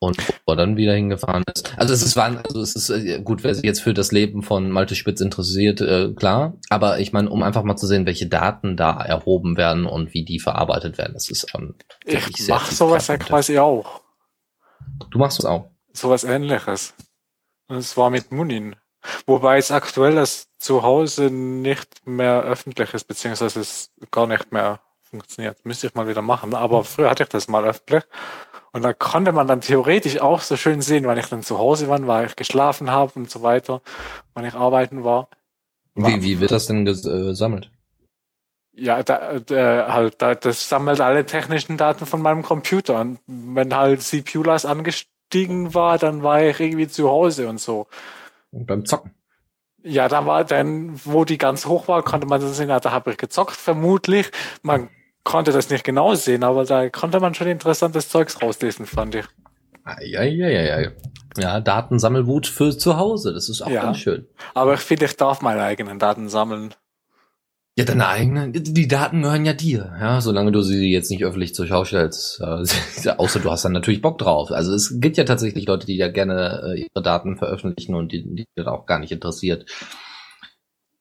und wo er dann wieder hingefahren ist. Also es ist also es ist äh, gut, wer sich jetzt für das Leben von Malte Spitz interessiert, äh, klar. Aber ich meine, um einfach mal zu sehen, welche Daten da erhoben werden und wie die verarbeitet werden, das ist schon wirklich Ich mach sowas ja quasi auch. Du machst es auch. Sowas ähnliches. Es war mit Munin. Wobei es aktuell das zu Hause nicht mehr öffentlich ist, beziehungsweise es gar nicht mehr funktioniert. Müsste ich mal wieder machen. Aber früher hatte ich das mal öffentlich. Und da konnte man dann theoretisch auch so schön sehen, wann ich dann zu Hause war, weil ich geschlafen habe und so weiter, wann ich arbeiten war. Wie, wie wird das denn gesammelt? Ja, da, da, halt, da, das sammelt alle technischen Daten von meinem Computer. Und wenn halt CPU-Last angestiegen war, dann war ich irgendwie zu Hause und so. Und beim Zocken? Ja, da war dann, wo die ganz hoch war, konnte man das sehen, da habe ich gezockt, vermutlich. Man konnte das nicht genau sehen, aber da konnte man schon interessantes Zeugs rauslesen, fand ich. Ja, ja, ja, ja. Ja, Datensammelwut für zu Hause, das ist auch ja, ganz schön. Aber ich finde, ich darf meine eigenen Daten sammeln. Ja, deine eigenen, die Daten gehören ja dir, ja, solange du sie jetzt nicht öffentlich zur Schau stellst. Äh, <laughs> außer du hast dann natürlich Bock drauf. Also es gibt ja tatsächlich Leute, die ja gerne äh, ihre Daten veröffentlichen und die, die das auch gar nicht interessiert.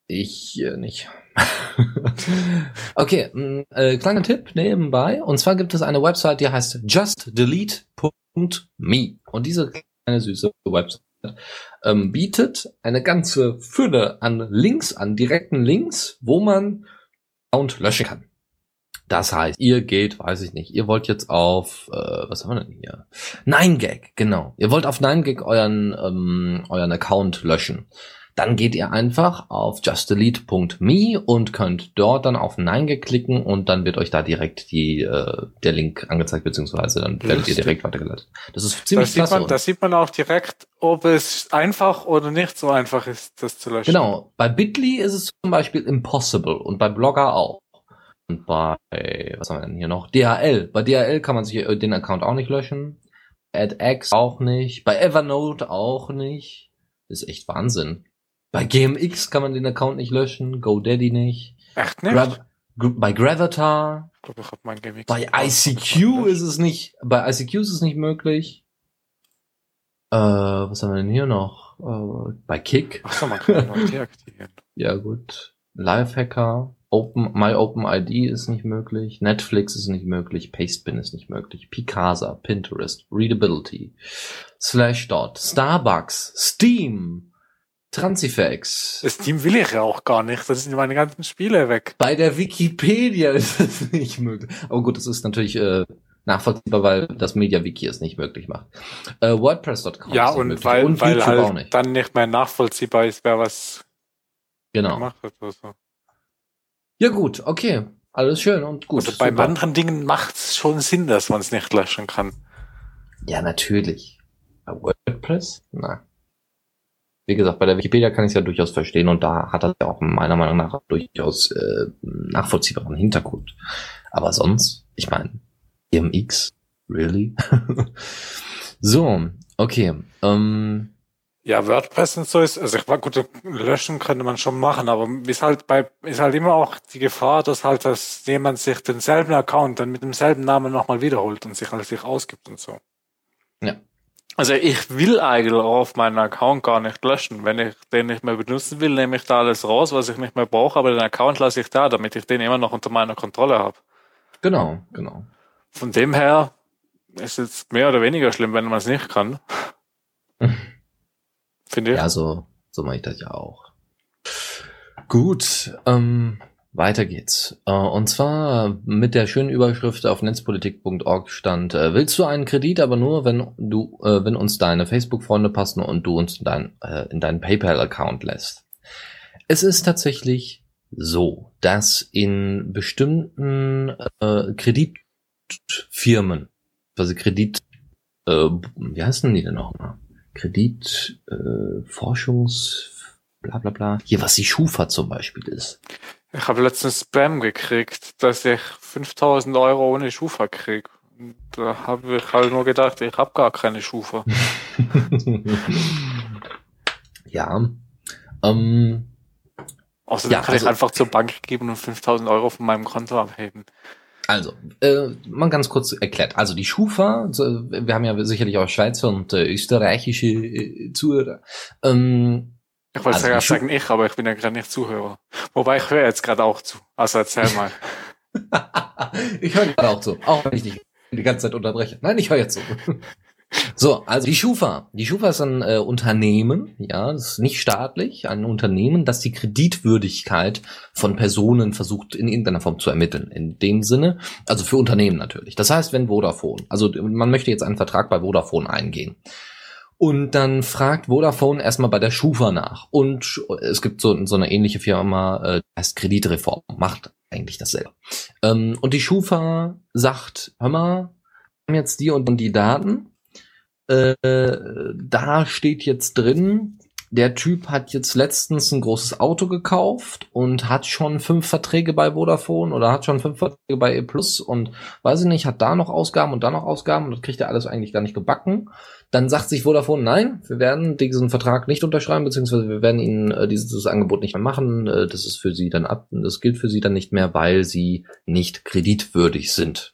Ich äh, nicht. <laughs> okay, mm, äh, kleiner Tipp nebenbei. Und zwar gibt es eine Website, die heißt justdelete.me. Und diese kleine süße Website ähm, bietet eine ganze Fülle an Links, an direkten Links, wo man Account löschen kann. Das heißt, ihr geht, weiß ich nicht, ihr wollt jetzt auf, äh, was haben wir denn hier? 9gag, genau. Ihr wollt auf 9gag euren, ähm, euren Account löschen dann geht ihr einfach auf justdelete.me und könnt dort dann auf Nein geklicken und dann wird euch da direkt die, äh, der Link angezeigt, beziehungsweise dann werdet ihr direkt weitergeleitet. Das ist ziemlich das klasse. Man, da sieht man auch direkt, ob es einfach oder nicht so einfach ist, das zu löschen. Genau. Bei Bitly ist es zum Beispiel impossible und bei Blogger auch. Und bei, was haben wir denn hier noch? DHL. Bei DHL kann man sich äh, den Account auch nicht löschen. AdX auch nicht. Bei Evernote auch nicht. Das ist echt Wahnsinn. Bei GMX kann man den Account nicht löschen, GoDaddy nicht. Echt nicht? Gra bei Gravatar. Ich glaube, ich mein GMX. Bei ICQ ist es nicht, bei ICQ ist es nicht möglich. Äh, was haben wir denn hier noch? Äh, bei Kick. Ach so, man kann noch deaktivieren. <laughs> ja, gut. Lifehacker. Open, My Open ID ist nicht möglich. Netflix ist nicht möglich. Pastebin ist nicht möglich. Picasa, Pinterest, Readability, Slashdot, Starbucks, Steam, Transifex. Das Team will ich ja auch gar nicht. Das sind meine ganzen Spiele weg. Bei der Wikipedia ist das nicht möglich. Aber gut, das ist natürlich äh, nachvollziehbar, weil das MediaWiki es nicht möglich macht. Äh, WordPress.com. Ja, und möglich. weil, und weil halt nicht. dann nicht mehr nachvollziehbar ist, wer was genau. gemacht hat oder so. Ja gut, okay. Alles schön und gut. Also bei anderen Dingen macht es schon Sinn, dass man es nicht löschen kann. Ja, natürlich. Bei WordPress? Nein wie gesagt, bei der Wikipedia kann ich es ja durchaus verstehen und da hat das ja auch meiner Meinung nach durchaus äh, nachvollziehbaren Hintergrund. Aber sonst, ich meine, EMX, really? <laughs> so, okay. Ähm, ja, WordPress und so ist, also ich war gut, löschen könnte man schon machen, aber ist halt bei, ist halt immer auch die Gefahr, dass halt, dass jemand sich denselben Account dann mit demselben Namen nochmal wiederholt und sich alles sich ausgibt und so. Ja. Also ich will eigentlich auf meinen Account gar nicht löschen. Wenn ich den nicht mehr benutzen will, nehme ich da alles raus, was ich nicht mehr brauche, aber den Account lasse ich da, damit ich den immer noch unter meiner Kontrolle habe. Genau, genau. Von dem her ist es mehr oder weniger schlimm, wenn man es nicht kann. <laughs> Finde ich. Ja, so, so mache ich das ja auch. Gut, ähm, weiter geht's. Äh, und zwar mit der schönen Überschrift auf netzpolitik.org stand, äh, willst du einen Kredit, aber nur, wenn du, äh, wenn uns deine Facebook-Freunde passen und du uns in, dein, in deinen PayPal-Account lässt. Es ist tatsächlich so, dass in bestimmten äh, Kreditfirmen, also Kredit, äh, wie heißen die denn nochmal? Kredit, äh, Forschungs, bla bla bla. Hier, was die Schufa zum Beispiel ist. Ich habe letztens Spam gekriegt, dass ich 5000 Euro ohne Schufa krieg. Da habe ich halt nur gedacht, ich habe gar keine Schufa. <laughs> ja. Ähm, Außerdem ja, kann also, ich einfach zur Bank geben und 5000 Euro von meinem Konto abheben. Also, äh, mal ganz kurz erklärt. Also die Schufa, wir haben ja sicherlich auch Schweizer und äh, österreichische äh, Zuhörer. Ähm, ich wollte also, sagen ich, aber ich bin ja gerade nicht Zuhörer. Wobei ich höre jetzt gerade auch zu. Also erzähl mal. <laughs> ich höre gerade auch zu, auch wenn ich dich die ganze Zeit unterbreche. Nein, ich höre jetzt zu. <laughs> So, also die Schufa. Die Schufa ist ein äh, Unternehmen, ja, das ist nicht staatlich, ein Unternehmen, das die Kreditwürdigkeit von Personen versucht in irgendeiner Form zu ermitteln. In dem Sinne, also für Unternehmen natürlich. Das heißt, wenn Vodafone, also man möchte jetzt einen Vertrag bei Vodafone eingehen. Und dann fragt Vodafone erstmal bei der Schufa nach. Und es gibt so, so eine ähnliche Firma, äh, heißt Kreditreform, macht eigentlich dasselbe. Ähm, und die Schufa sagt, hör mal, wir haben jetzt die und die Daten äh, da steht jetzt drin, der Typ hat jetzt letztens ein großes Auto gekauft und hat schon fünf Verträge bei Vodafone oder hat schon fünf Verträge bei E Plus und weiß ich nicht, hat da noch Ausgaben und da noch Ausgaben und das kriegt er alles eigentlich gar nicht gebacken. Dann sagt sich Vodafone, nein, wir werden diesen Vertrag nicht unterschreiben, beziehungsweise wir werden ihnen äh, dieses Angebot nicht mehr machen. Äh, das ist für sie dann ab, das gilt für sie dann nicht mehr, weil sie nicht kreditwürdig sind.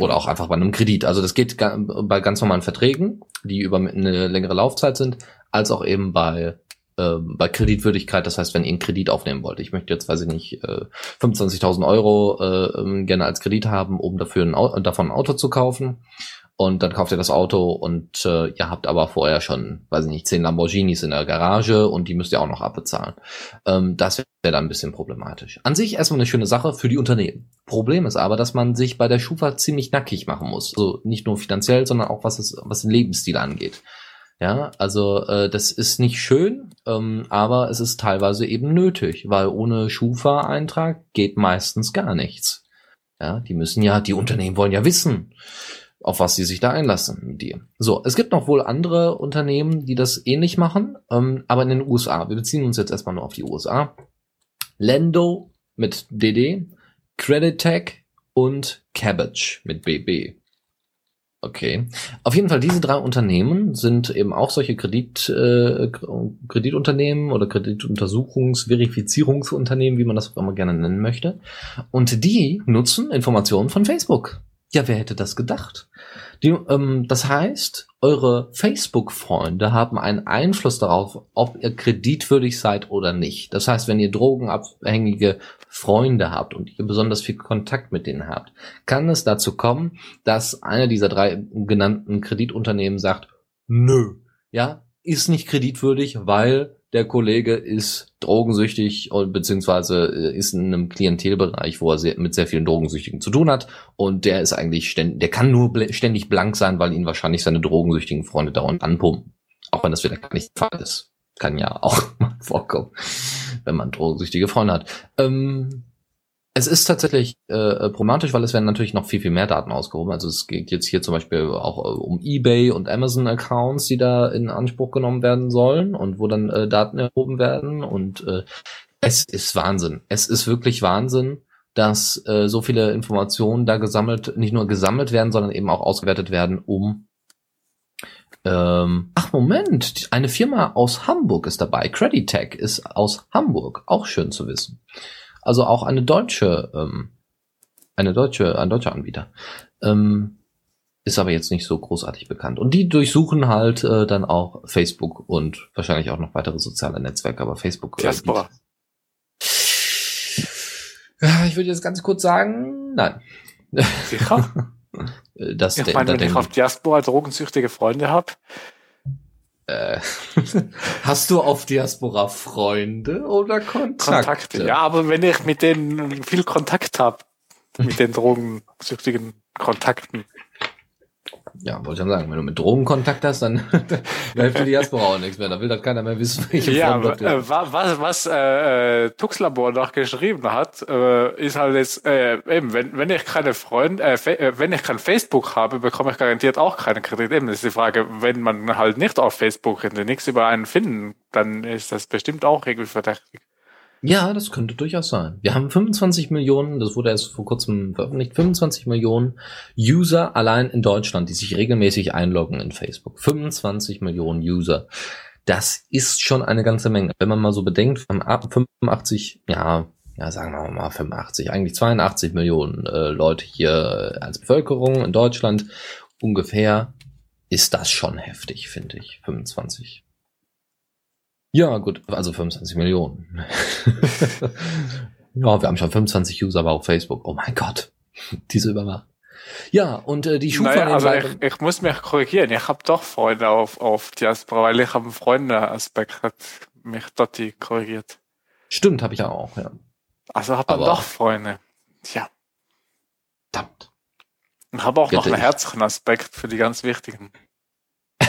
Oder auch einfach bei einem Kredit. Also das geht bei ganz normalen Verträgen, die über eine längere Laufzeit sind, als auch eben bei äh, bei Kreditwürdigkeit, das heißt, wenn ihr einen Kredit aufnehmen wollt, ich möchte jetzt, weiß ich nicht, äh, 25.000 Euro äh, ähm, gerne als Kredit haben, um dafür ein Auto, davon ein Auto zu kaufen und dann kauft ihr das Auto und äh, ihr habt aber vorher schon, weiß ich nicht, zehn Lamborghinis in der Garage und die müsst ihr auch noch abbezahlen. Ähm, das wäre dann ein bisschen problematisch. An sich erstmal eine schöne Sache für die Unternehmen. Problem ist aber, dass man sich bei der Schufa ziemlich nackig machen muss. Also nicht nur finanziell, sondern auch was, es, was den Lebensstil angeht. Ja, also äh, das ist nicht schön, ähm, aber es ist teilweise eben nötig, weil ohne Schufa-Eintrag geht meistens gar nichts. Ja, die müssen ja, die Unternehmen wollen ja wissen, auf was sie sich da einlassen mit dir. So, es gibt noch wohl andere Unternehmen, die das ähnlich machen, ähm, aber in den USA. Wir beziehen uns jetzt erstmal nur auf die USA. Lendo mit DD, Credit Tech und Cabbage mit BB. Okay. Auf jeden Fall, diese drei Unternehmen sind eben auch solche Kredit, äh, Kreditunternehmen oder Kredituntersuchungs-, Verifizierungsunternehmen, wie man das auch immer gerne nennen möchte. Und die nutzen Informationen von Facebook. Ja, wer hätte das gedacht? Die, ähm, das heißt, eure Facebook-Freunde haben einen Einfluss darauf, ob ihr kreditwürdig seid oder nicht. Das heißt, wenn ihr drogenabhängige Freunde habt und ihr besonders viel Kontakt mit denen habt, kann es dazu kommen, dass einer dieser drei genannten Kreditunternehmen sagt, nö, ja, ist nicht kreditwürdig, weil der Kollege ist drogensüchtig und beziehungsweise äh, ist in einem Klientelbereich, wo er sehr, mit sehr vielen Drogensüchtigen zu tun hat und der ist eigentlich ständig, der kann nur bl ständig blank sein, weil ihn wahrscheinlich seine drogensüchtigen Freunde dauernd anpumpen. Auch wenn das wieder gar nicht der Fall ist. Kann ja auch <laughs> mal vorkommen, wenn man drogensüchtige Freunde hat. Ähm, es ist tatsächlich äh, problematisch, weil es werden natürlich noch viel, viel mehr Daten ausgehoben. Also es geht jetzt hier zum Beispiel auch äh, um eBay und Amazon-Accounts, die da in Anspruch genommen werden sollen und wo dann äh, Daten erhoben werden. Und äh, es ist Wahnsinn. Es ist wirklich Wahnsinn, dass äh, so viele Informationen da gesammelt, nicht nur gesammelt werden, sondern eben auch ausgewertet werden, um ähm, ach Moment, eine Firma aus Hamburg ist dabei. Creditech ist aus Hamburg. Auch schön zu wissen. Also auch eine deutsche, ähm, eine deutsche, ein deutscher Anbieter. Ähm, ist aber jetzt nicht so großartig bekannt. Und die durchsuchen halt äh, dann auch Facebook und wahrscheinlich auch noch weitere soziale Netzwerke, aber Facebook. Äh, Diaspora. Äh, ich würde jetzt ganz kurz sagen, nein. Sicher? <laughs> das, ich meine, wenn ich auf Diaspora drogensüchtige Freunde habe, äh, <laughs> hast du auf Diaspora Freunde oder Kontakte? Kontakte? Ja, aber wenn ich mit denen viel Kontakt habe, mit den <laughs> drogensüchtigen Kontakten, ja, wollte ich schon sagen, wenn du mit Drogen Kontakt hast, dann, dann hilft dir die Diaspora auch nichts mehr. Da will das keiner mehr wissen, welche ja, äh, was, was äh, Tuxlabor noch geschrieben hat, äh, ist halt jetzt, äh, eben, wenn, wenn ich keine Freunde, äh, äh, wenn ich kein Facebook habe, bekomme ich garantiert auch keinen Kredit. Eben, das ist die Frage, wenn man halt nicht auf Facebook nichts über einen finden, dann ist das bestimmt auch irgendwie verdächtig. Ja, das könnte durchaus sein. Wir haben 25 Millionen, das wurde erst vor kurzem veröffentlicht, 25 Millionen User allein in Deutschland, die sich regelmäßig einloggen in Facebook. 25 Millionen User. Das ist schon eine ganze Menge. Wenn man mal so bedenkt, 85, ja, ja, sagen wir mal 85, eigentlich 82 Millionen äh, Leute hier als Bevölkerung in Deutschland ungefähr, ist das schon heftig, finde ich. 25 ja, gut, also 25 Millionen. <laughs> ja, wir haben schon 25 User aber auf Facebook. Oh mein Gott, <laughs> diese Überwacht. Ja, und äh, die Schufa Naja, also nebenbei- ich, ich muss mich korrigieren. Ich habe doch Freunde auf, auf Diaspora, weil ich habe einen Freunde-Aspekt, hat mich Dotti korrigiert. Stimmt, habe ich ja auch, ja. Also habe man Aber- doch Freunde. Tja. Verdammt. Und habe auch noch einen herzlichen Aspekt für die ganz wichtigen. <laughs>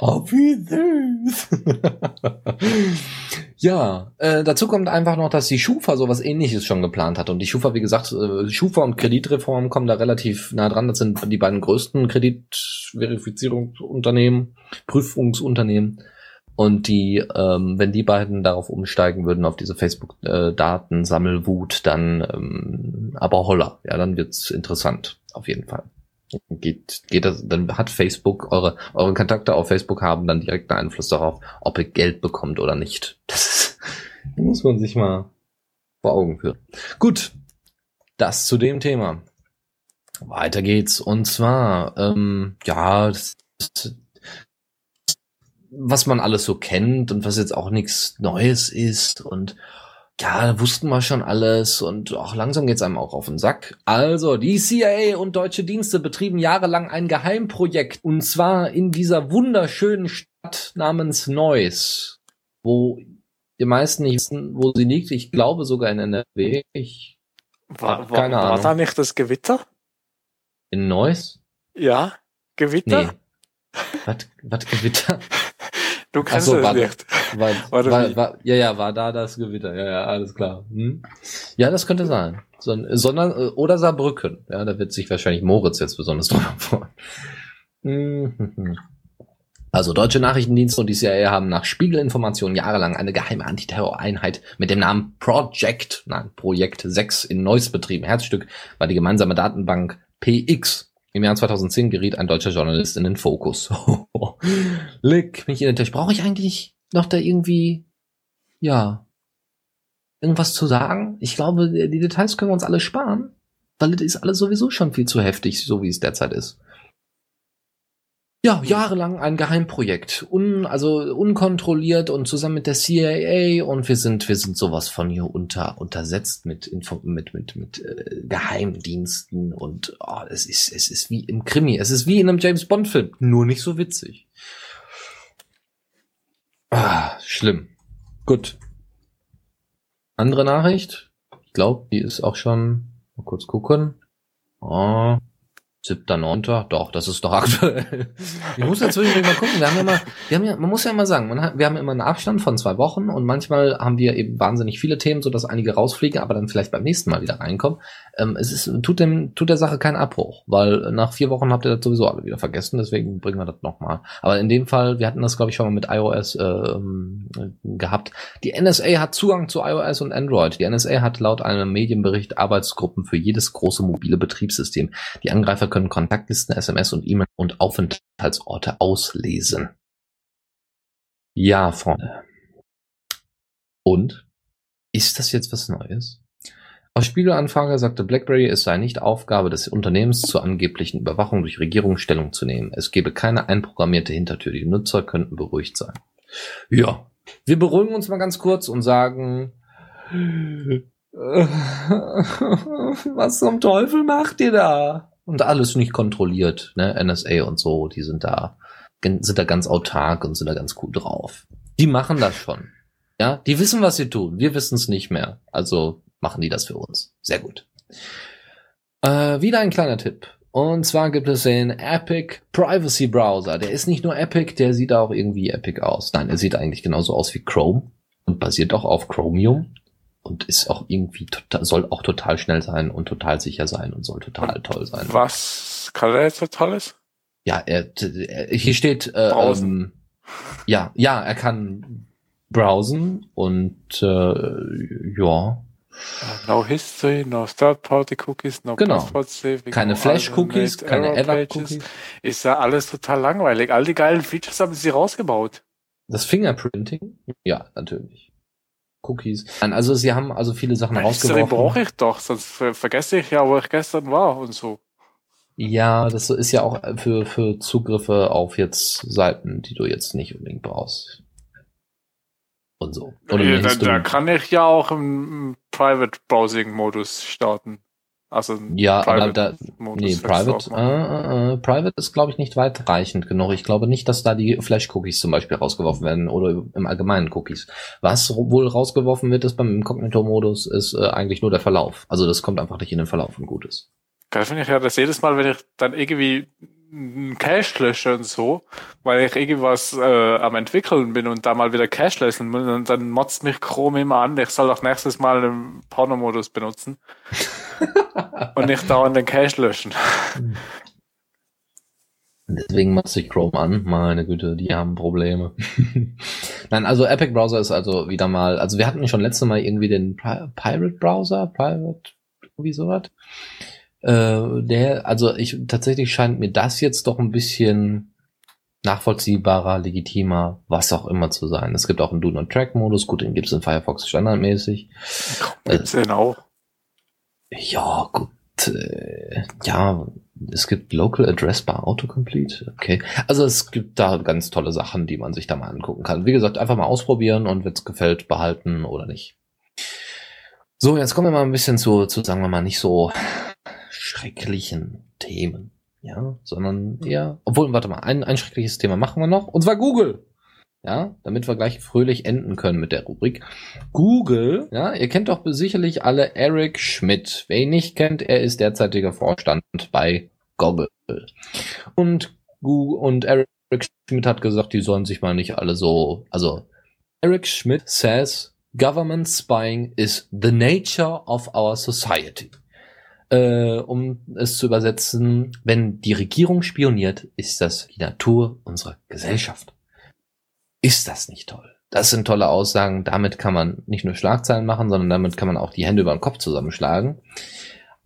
Oh, wie süß. <laughs> ja, äh, dazu kommt einfach noch, dass die Schufa sowas ähnliches schon geplant hat. Und die Schufa, wie gesagt, äh, Schufa und Kreditreform kommen da relativ nah dran. Das sind die beiden größten Kreditverifizierungsunternehmen, Prüfungsunternehmen. Und die, ähm, wenn die beiden darauf umsteigen würden, auf diese Facebook-Datensammelwut, dann ähm, aber holla, ja, dann wird's interessant, auf jeden Fall geht, geht das, dann hat Facebook, eure, eure Kontakte auf Facebook haben dann direkten Einfluss darauf, ob ihr Geld bekommt oder nicht. Das muss man sich mal vor Augen führen. Gut, das zu dem Thema. Weiter geht's. Und zwar, ähm, ja, das, das, was man alles so kennt und was jetzt auch nichts Neues ist und ja, wussten wir schon alles und auch langsam geht's einem auch auf den Sack. Also, die CIA und deutsche Dienste betrieben jahrelang ein Geheimprojekt und zwar in dieser wunderschönen Stadt namens Neuss, wo die meisten nicht wissen, wo sie liegt. Ich glaube sogar in NRW. Ich, War, war, Keine war Ahnung. da nicht das Gewitter? in Neuss? Ja, Gewitter? Nee. Was, was Gewitter? Du Ach kennst so, es warte. nicht. War, war, war, ja, ja, war da das Gewitter. Ja, ja, alles klar. Hm? Ja, das könnte sein. So, sondern, äh, oder Saarbrücken. Ja, da wird sich wahrscheinlich Moritz jetzt besonders <laughs> drüber freuen. Mhm. Also, deutsche Nachrichtendienste und die CIA haben nach Spiegelinformationen jahrelang eine geheime Antiterror-Einheit mit dem Namen Project, nein, Projekt 6 in Neuss betrieben. Herzstück war die gemeinsame Datenbank PX. Im Jahr 2010 geriet ein deutscher Journalist in den Fokus. <laughs> Leck mich in den Tisch. Brauche ich eigentlich noch da irgendwie, ja, irgendwas zu sagen? Ich glaube, die Details können wir uns alle sparen, weil das ist alles sowieso schon viel zu heftig, so wie es derzeit ist. Ja, jahrelang ein Geheimprojekt, un, also unkontrolliert und zusammen mit der CIA und wir sind, wir sind sowas von hier unter, untersetzt mit Info, mit, mit, mit äh, Geheimdiensten und oh, es ist, es ist wie im Krimi, es ist wie in einem James Bond Film, nur nicht so witzig. Ah, schlimm. Gut. Andere Nachricht. Ich glaube, die ist auch schon. Mal kurz gucken. Oh, siebter, neunter. Doch, das ist doch <laughs> aktuell. Ich muss dazwischen mal gucken. Wir haben ja mal, wir haben ja, man muss ja immer sagen, man hat, wir haben immer einen Abstand von zwei Wochen und manchmal haben wir eben wahnsinnig viele Themen, so dass einige rausfliegen, aber dann vielleicht beim nächsten Mal wieder reinkommen. Ähm, es ist, tut dem, tut der Sache keinen Abbruch, weil nach vier Wochen habt ihr das sowieso alle wieder vergessen, deswegen bringen wir das nochmal. Aber in dem Fall, wir hatten das glaube ich schon mal mit iOS ähm, gehabt. Die NSA hat Zugang zu iOS und Android. Die NSA hat laut einem Medienbericht Arbeitsgruppen für jedes große mobile Betriebssystem. Die Angreifer können Kontaktlisten, SMS und E-Mail und Aufenthaltsorte auslesen. Ja, Freunde. Und? Ist das jetzt was Neues? Auf Spiegelanfrage sagte BlackBerry, es sei nicht Aufgabe des Unternehmens, zur angeblichen Überwachung durch Regierung Stellung zu nehmen. Es gebe keine einprogrammierte Hintertür. Die Nutzer könnten beruhigt sein. Ja. Wir beruhigen uns mal ganz kurz und sagen, <laughs> was zum Teufel macht ihr da? Und alles nicht kontrolliert, ne? NSA und so, die sind da, sind da ganz autark und sind da ganz gut drauf. Die machen das schon. Ja, die wissen, was sie tun. Wir wissen es nicht mehr. Also machen die das für uns. Sehr gut. Äh, wieder ein kleiner Tipp. Und zwar gibt es den Epic Privacy Browser. Der ist nicht nur Epic, der sieht auch irgendwie Epic aus. Nein, er sieht eigentlich genauso aus wie Chrome und basiert auch auf Chromium und ist auch irgendwie total, soll auch total schnell sein und total sicher sein und soll total toll sein. Was kann er jetzt so Tolles? Ja, er, er hier steht äh, ähm, ja, ja, er kann browsen und äh, ja, No History, no Third-Party Cookies, no Genau. Password Saving, keine Flash-Cookies, keine Ever-Cookies. Ist ja alles total langweilig. All die geilen Features haben sie rausgebaut. Das Fingerprinting? Ja, natürlich. Cookies. Nein, Also sie haben also viele Sachen History rausgeworfen. brauche ich doch, sonst ver vergesse ich ja, wo ich gestern war und so. Ja, das ist ja auch für, für Zugriffe auf jetzt Seiten, die du jetzt nicht unbedingt brauchst. Und so. Ja, eine da, da kann ich ja auch im, Private Browsing Modus starten. Also ja, aber da, nee, Private, äh, äh, Private ist, glaube ich, nicht weitreichend genug. Ich glaube nicht, dass da die Flash-Cookies zum Beispiel rausgeworfen werden oder im Allgemeinen Cookies. Was wohl rausgeworfen wird, ist beim Inkognito-Modus, ist äh, eigentlich nur der Verlauf. Also das kommt einfach nicht in den Verlauf und gut ist. Geil finde ich ja das jedes Mal, wenn ich dann irgendwie einen Cache lösche und so, weil ich irgendwas äh, am entwickeln bin und da mal wieder Cache lösen muss, und dann motzt mich Chrome immer an, ich soll auch nächstes Mal den Porno-Modus benutzen <laughs> und nicht dauernd den Cache löschen. Deswegen macht sich Chrome an. Meine Güte, die haben Probleme. <laughs> Nein, also Epic Browser ist also wieder mal, also wir hatten schon letzte Mal irgendwie den Pirate Browser, Pirate, wie sowas. Äh, der, also ich tatsächlich scheint mir das jetzt doch ein bisschen nachvollziehbarer, legitimer, was auch immer zu sein. Es gibt auch einen Do-Not-Track-Modus, gut, den gibt es in Firefox standardmäßig. Gibt's äh, den auch? Ja, gut. Äh, ja, es gibt Local Address Bar Autocomplete. Okay. Also es gibt da ganz tolle Sachen, die man sich da mal angucken kann. Wie gesagt, einfach mal ausprobieren und wenn es gefällt, behalten oder nicht. So, jetzt kommen wir mal ein bisschen zu, zu sagen wir mal, nicht so schrecklichen Themen. Ja, sondern eher, obwohl, warte mal, ein, ein schreckliches Thema machen wir noch, und zwar Google. Ja, damit wir gleich fröhlich enden können mit der Rubrik. Google, ja, ihr kennt doch sicherlich alle Eric Schmidt. Wer ihn nicht kennt, er ist derzeitiger Vorstand bei Google. Und, Google, und Eric Schmidt hat gesagt, die sollen sich mal nicht alle so, also, Eric Schmidt says, government spying is the nature of our society äh, um es zu übersetzen, wenn die Regierung spioniert, ist das die Natur unserer Gesellschaft. Ist das nicht toll? Das sind tolle Aussagen. Damit kann man nicht nur Schlagzeilen machen, sondern damit kann man auch die Hände über den Kopf zusammenschlagen.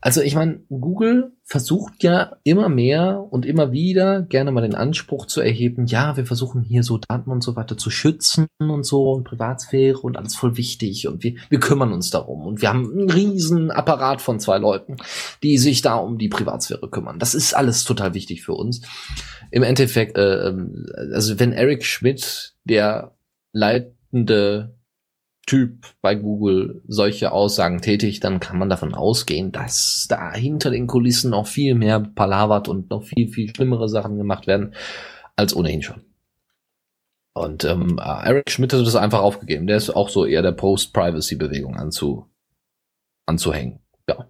Also ich meine, Google versucht ja immer mehr und immer wieder gerne mal den Anspruch zu erheben, ja, wir versuchen hier so Daten und so weiter zu schützen und so und Privatsphäre und alles voll wichtig und wir, wir kümmern uns darum und wir haben einen riesen Apparat von zwei Leuten, die sich da um die Privatsphäre kümmern. Das ist alles total wichtig für uns. Im Endeffekt, äh, ähm, also wenn Eric Schmidt, der leitende Typ bei Google solche Aussagen tätigt, dann kann man davon ausgehen, dass da hinter den Kulissen noch viel mehr palavert und noch viel, viel schlimmere Sachen gemacht werden, als ohnehin schon. Und ähm, Eric Schmidt hat das einfach aufgegeben. Der ist auch so eher der Post-Privacy-Bewegung anzu, anzuhängen. Ja,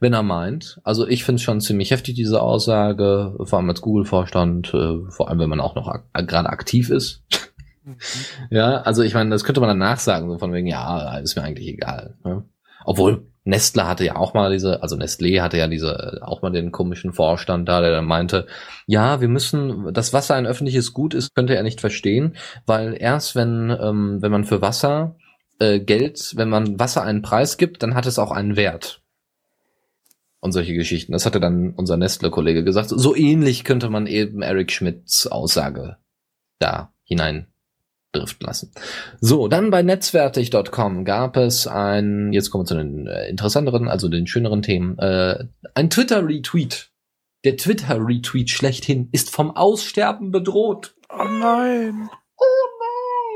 wenn er meint. Also ich finde es schon ziemlich heftig, diese Aussage, vor allem als Google-Vorstand, äh, vor allem wenn man auch noch ak gerade aktiv ist. Mhm. Ja, also ich meine, das könnte man danach sagen, so von wegen, ja, ist mir eigentlich egal. Ne? Obwohl, Nestle hatte ja auch mal diese, also Nestlé hatte ja diese, auch mal den komischen Vorstand da, der dann meinte, ja, wir müssen, das Wasser ein öffentliches Gut ist, könnte er nicht verstehen, weil erst wenn, ähm, wenn man für Wasser äh, Geld, wenn man Wasser einen Preis gibt, dann hat es auch einen Wert. Und solche Geschichten. Das hatte dann unser Nestle-Kollege gesagt. So ähnlich könnte man eben Eric Schmidts Aussage da hinein driften lassen. So, dann bei netzwertig.com gab es ein, jetzt kommen wir zu den äh, interessanteren, also den schöneren Themen, äh, ein Twitter-Retweet. Der Twitter-Retweet schlechthin ist vom Aussterben bedroht. Oh nein. Oh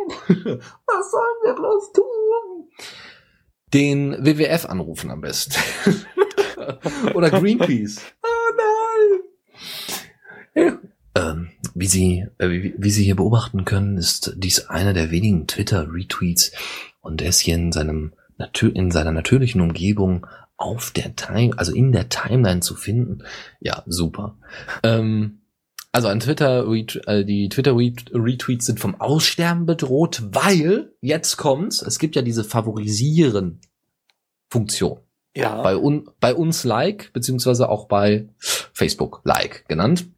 nein. <laughs> Was sollen wir bloß tun? Den WWF anrufen am besten. <laughs> Oder Greenpeace. <laughs> oh nein. Ähm, wie Sie, äh, wie, wie, Sie hier beobachten können, ist dies einer der wenigen Twitter-Retweets und er ist hier in seinem in seiner natürlichen Umgebung auf der Time, also in der Timeline zu finden. Ja, super. Ähm, also ein Twitter, äh, die Twitter-Retweets sind vom Aussterben bedroht, weil, jetzt kommt's, es gibt ja diese Favorisieren-Funktion. Ja. Bei, un, bei uns Like, beziehungsweise auch bei Facebook Like genannt.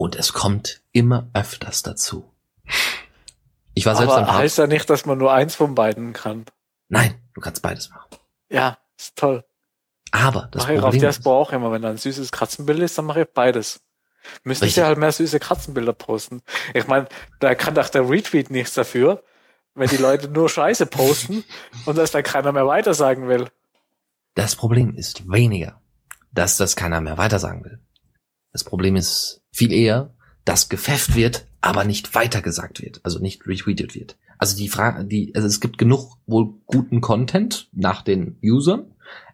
Und es kommt immer öfters dazu. Ich war selbst Aber heißt ja nicht, dass man nur eins von beiden kann. Nein, du kannst beides machen. Ja, ist toll. Aber das mache ich auf Diaspora auch immer, wenn da ein süßes Katzenbild ist, dann mache ich beides. Müsste ich ja halt mehr süße Katzenbilder posten. Ich meine, da kann doch der Retweet nichts dafür, wenn die Leute nur Scheiße posten <laughs> und das dann keiner mehr weitersagen will. Das Problem ist weniger, dass das keiner mehr weitersagen will. Das Problem ist viel eher, dass gepfefft wird, aber nicht weitergesagt wird, also nicht retweetet wird. Also die Frage, die, also es gibt genug wohl guten Content nach den Usern,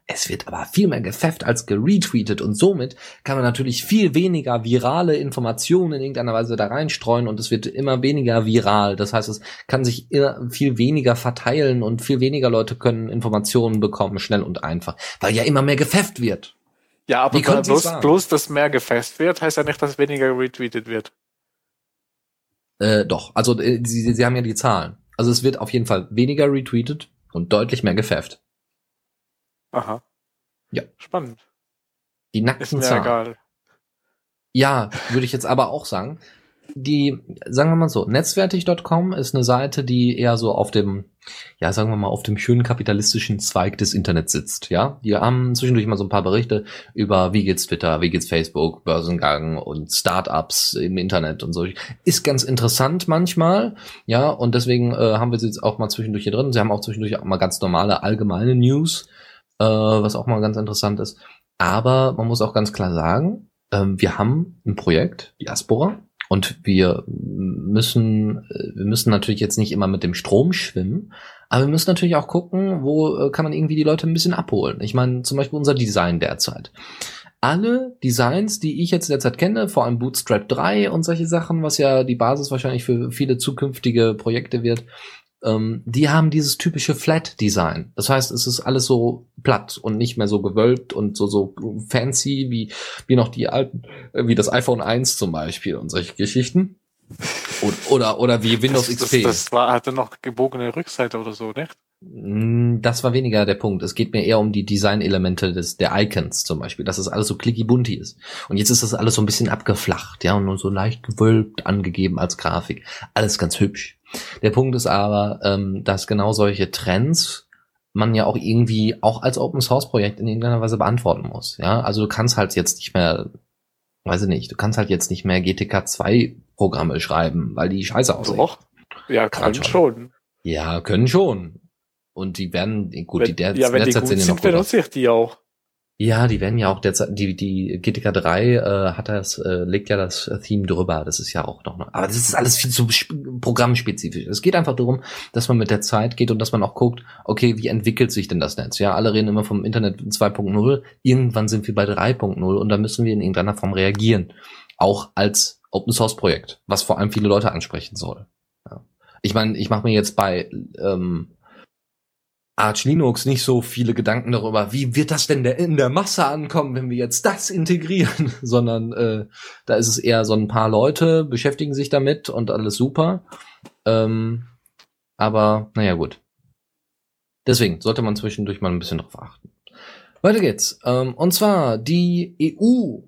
Es wird aber viel mehr gefefft als geretweetet und somit kann man natürlich viel weniger virale Informationen in irgendeiner Weise da reinstreuen und es wird immer weniger viral. Das heißt, es kann sich viel weniger verteilen und viel weniger Leute können Informationen bekommen, schnell und einfach, weil ja immer mehr gefefft wird. Ja, aber bloß, bloß, dass mehr gefasst wird, heißt ja nicht, dass weniger retweetet wird. Äh, doch, also äh, sie, sie haben ja die Zahlen. Also es wird auf jeden Fall weniger retweetet und deutlich mehr gefefft. Aha. Ja. Spannend. Die nackten Ist mir Zahlen. egal. Ja, würde ich jetzt aber auch sagen die, sagen wir mal so, netzwertig.com ist eine Seite, die eher so auf dem, ja, sagen wir mal, auf dem schönen kapitalistischen Zweig des Internets sitzt, ja. Die haben zwischendurch mal so ein paar Berichte über, wie geht's Twitter, wie geht's Facebook, Börsengang und Startups im Internet und so. Ist ganz interessant manchmal, ja, und deswegen äh, haben wir sie jetzt auch mal zwischendurch hier drin. Sie haben auch zwischendurch auch mal ganz normale allgemeine News, äh, was auch mal ganz interessant ist. Aber man muss auch ganz klar sagen, ähm, wir haben ein Projekt, Diaspora, und wir müssen, äh, wir müssen natürlich jetzt nicht immer mit dem Strom schwimmen, aber wir müssen natürlich auch gucken, wo äh, kann man irgendwie die Leute ein bisschen abholen. Ich meine, zum Beispiel unser Design derzeit. Alle Designs, die ich jetzt derzeit kenne, vor allem Bootstrap 3 und solche Sachen, was ja die Basis wahrscheinlich für viele zukünftige Projekte wird, ähm, die haben dieses typische Flat-Design. Das heißt, es ist alles so platt und nicht mehr so gewölbt und so, so fancy wie, wie noch die alten, äh, wie das iPhone 1 zum Beispiel und solche Geschichten. Oder, oder, oder wie Windows das, XP. Das, das war, hatte noch gebogene Rückseite oder so, nicht? Mm, das war weniger der Punkt. Es geht mir eher um die Designelemente des, der Icons zum Beispiel, dass es alles so clicky bunti ist. Und jetzt ist das alles so ein bisschen abgeflacht, ja, und nur so leicht gewölbt angegeben als Grafik. Alles ganz hübsch. Der Punkt ist aber, ähm, dass genau solche Trends man ja auch irgendwie auch als Open Source Projekt in irgendeiner Weise beantworten muss. Ja, also du kannst halt jetzt nicht mehr, weiß ich nicht, du kannst halt jetzt nicht mehr GTK 2 Programme schreiben, weil die scheiße aussehen. Doch. Ja, kann schon. schon. Ja, können schon. Und die werden, gut, wenn, die der ja, wenn die gut sind, benutze ich die auch. Ja, die werden ja auch derzeit, die, die GTK 3 äh, hat das, äh, legt ja das Theme drüber, das ist ja auch noch, aber das ist alles viel zu programmspezifisch. Es geht einfach darum, dass man mit der Zeit geht und dass man auch guckt, okay, wie entwickelt sich denn das Netz? Ja, alle reden immer vom Internet 2.0, irgendwann sind wir bei 3.0 und da müssen wir in irgendeiner Form reagieren. Auch als Open Source Projekt, was vor allem viele Leute ansprechen soll. Ja. Ich meine, ich mache mir jetzt bei ähm, Arch Linux nicht so viele Gedanken darüber, wie wird das denn in der Masse ankommen, wenn wir jetzt das integrieren, <laughs> sondern äh, da ist es eher so ein paar Leute beschäftigen sich damit und alles super. Ähm, aber naja gut. Deswegen sollte man zwischendurch mal ein bisschen drauf achten. Weiter geht's. Ähm, und zwar die EU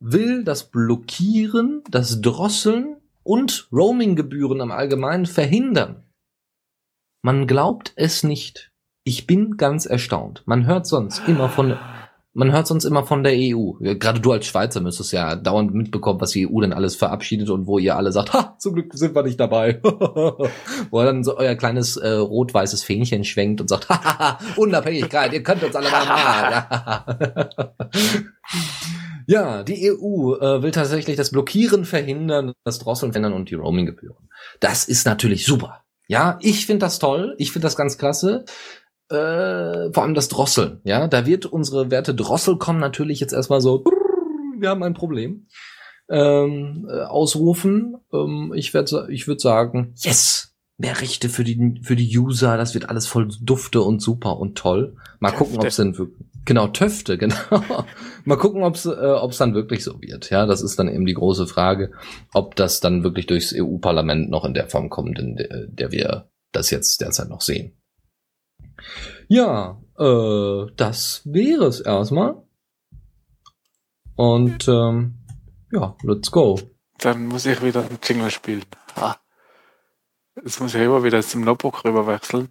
will das Blockieren, das Drosseln und Roaminggebühren am Allgemeinen verhindern. Man glaubt es nicht. Ich bin ganz erstaunt. Man hört sonst immer von, man hört sonst immer von der EU. Gerade du als Schweizer müsstest ja dauernd mitbekommen, was die EU denn alles verabschiedet und wo ihr alle sagt, ha, zum Glück sind wir nicht dabei. <laughs> wo dann so euer kleines äh, rot-weißes Fähnchen schwenkt und sagt, <laughs> haha, Unabhängigkeit, ihr könnt uns alle mal <laughs> mal. ja, die EU äh, will tatsächlich das Blockieren verhindern, das Drosseln verhindern und die Roaminggebühren. Das ist natürlich super. Ja, ich finde das toll. Ich finde das ganz klasse äh, vor allem das Drosseln, ja, da wird unsere Werte Drossel kommen natürlich jetzt erstmal so, wir haben ein Problem, ähm, äh, ausrufen. Ähm, ich werde ich würde sagen, yes, mehr Rechte für die für die User, das wird alles voll dufte und super und toll. Mal Töfte. gucken, ob es denn wirklich genau Töfte, <laughs> genau. Mal gucken, ob es äh, ob's dann wirklich so wird. Ja, das ist dann eben die große Frage, ob das dann wirklich durchs EU-Parlament noch in der Form kommt, in der, der wir das jetzt derzeit noch sehen. Ja, äh, das wäre es erstmal. Und ähm, ja, let's go. Dann muss ich wieder ein Jingle spielen. Ah. Jetzt muss ich immer wieder zum Notebook rüberwechseln.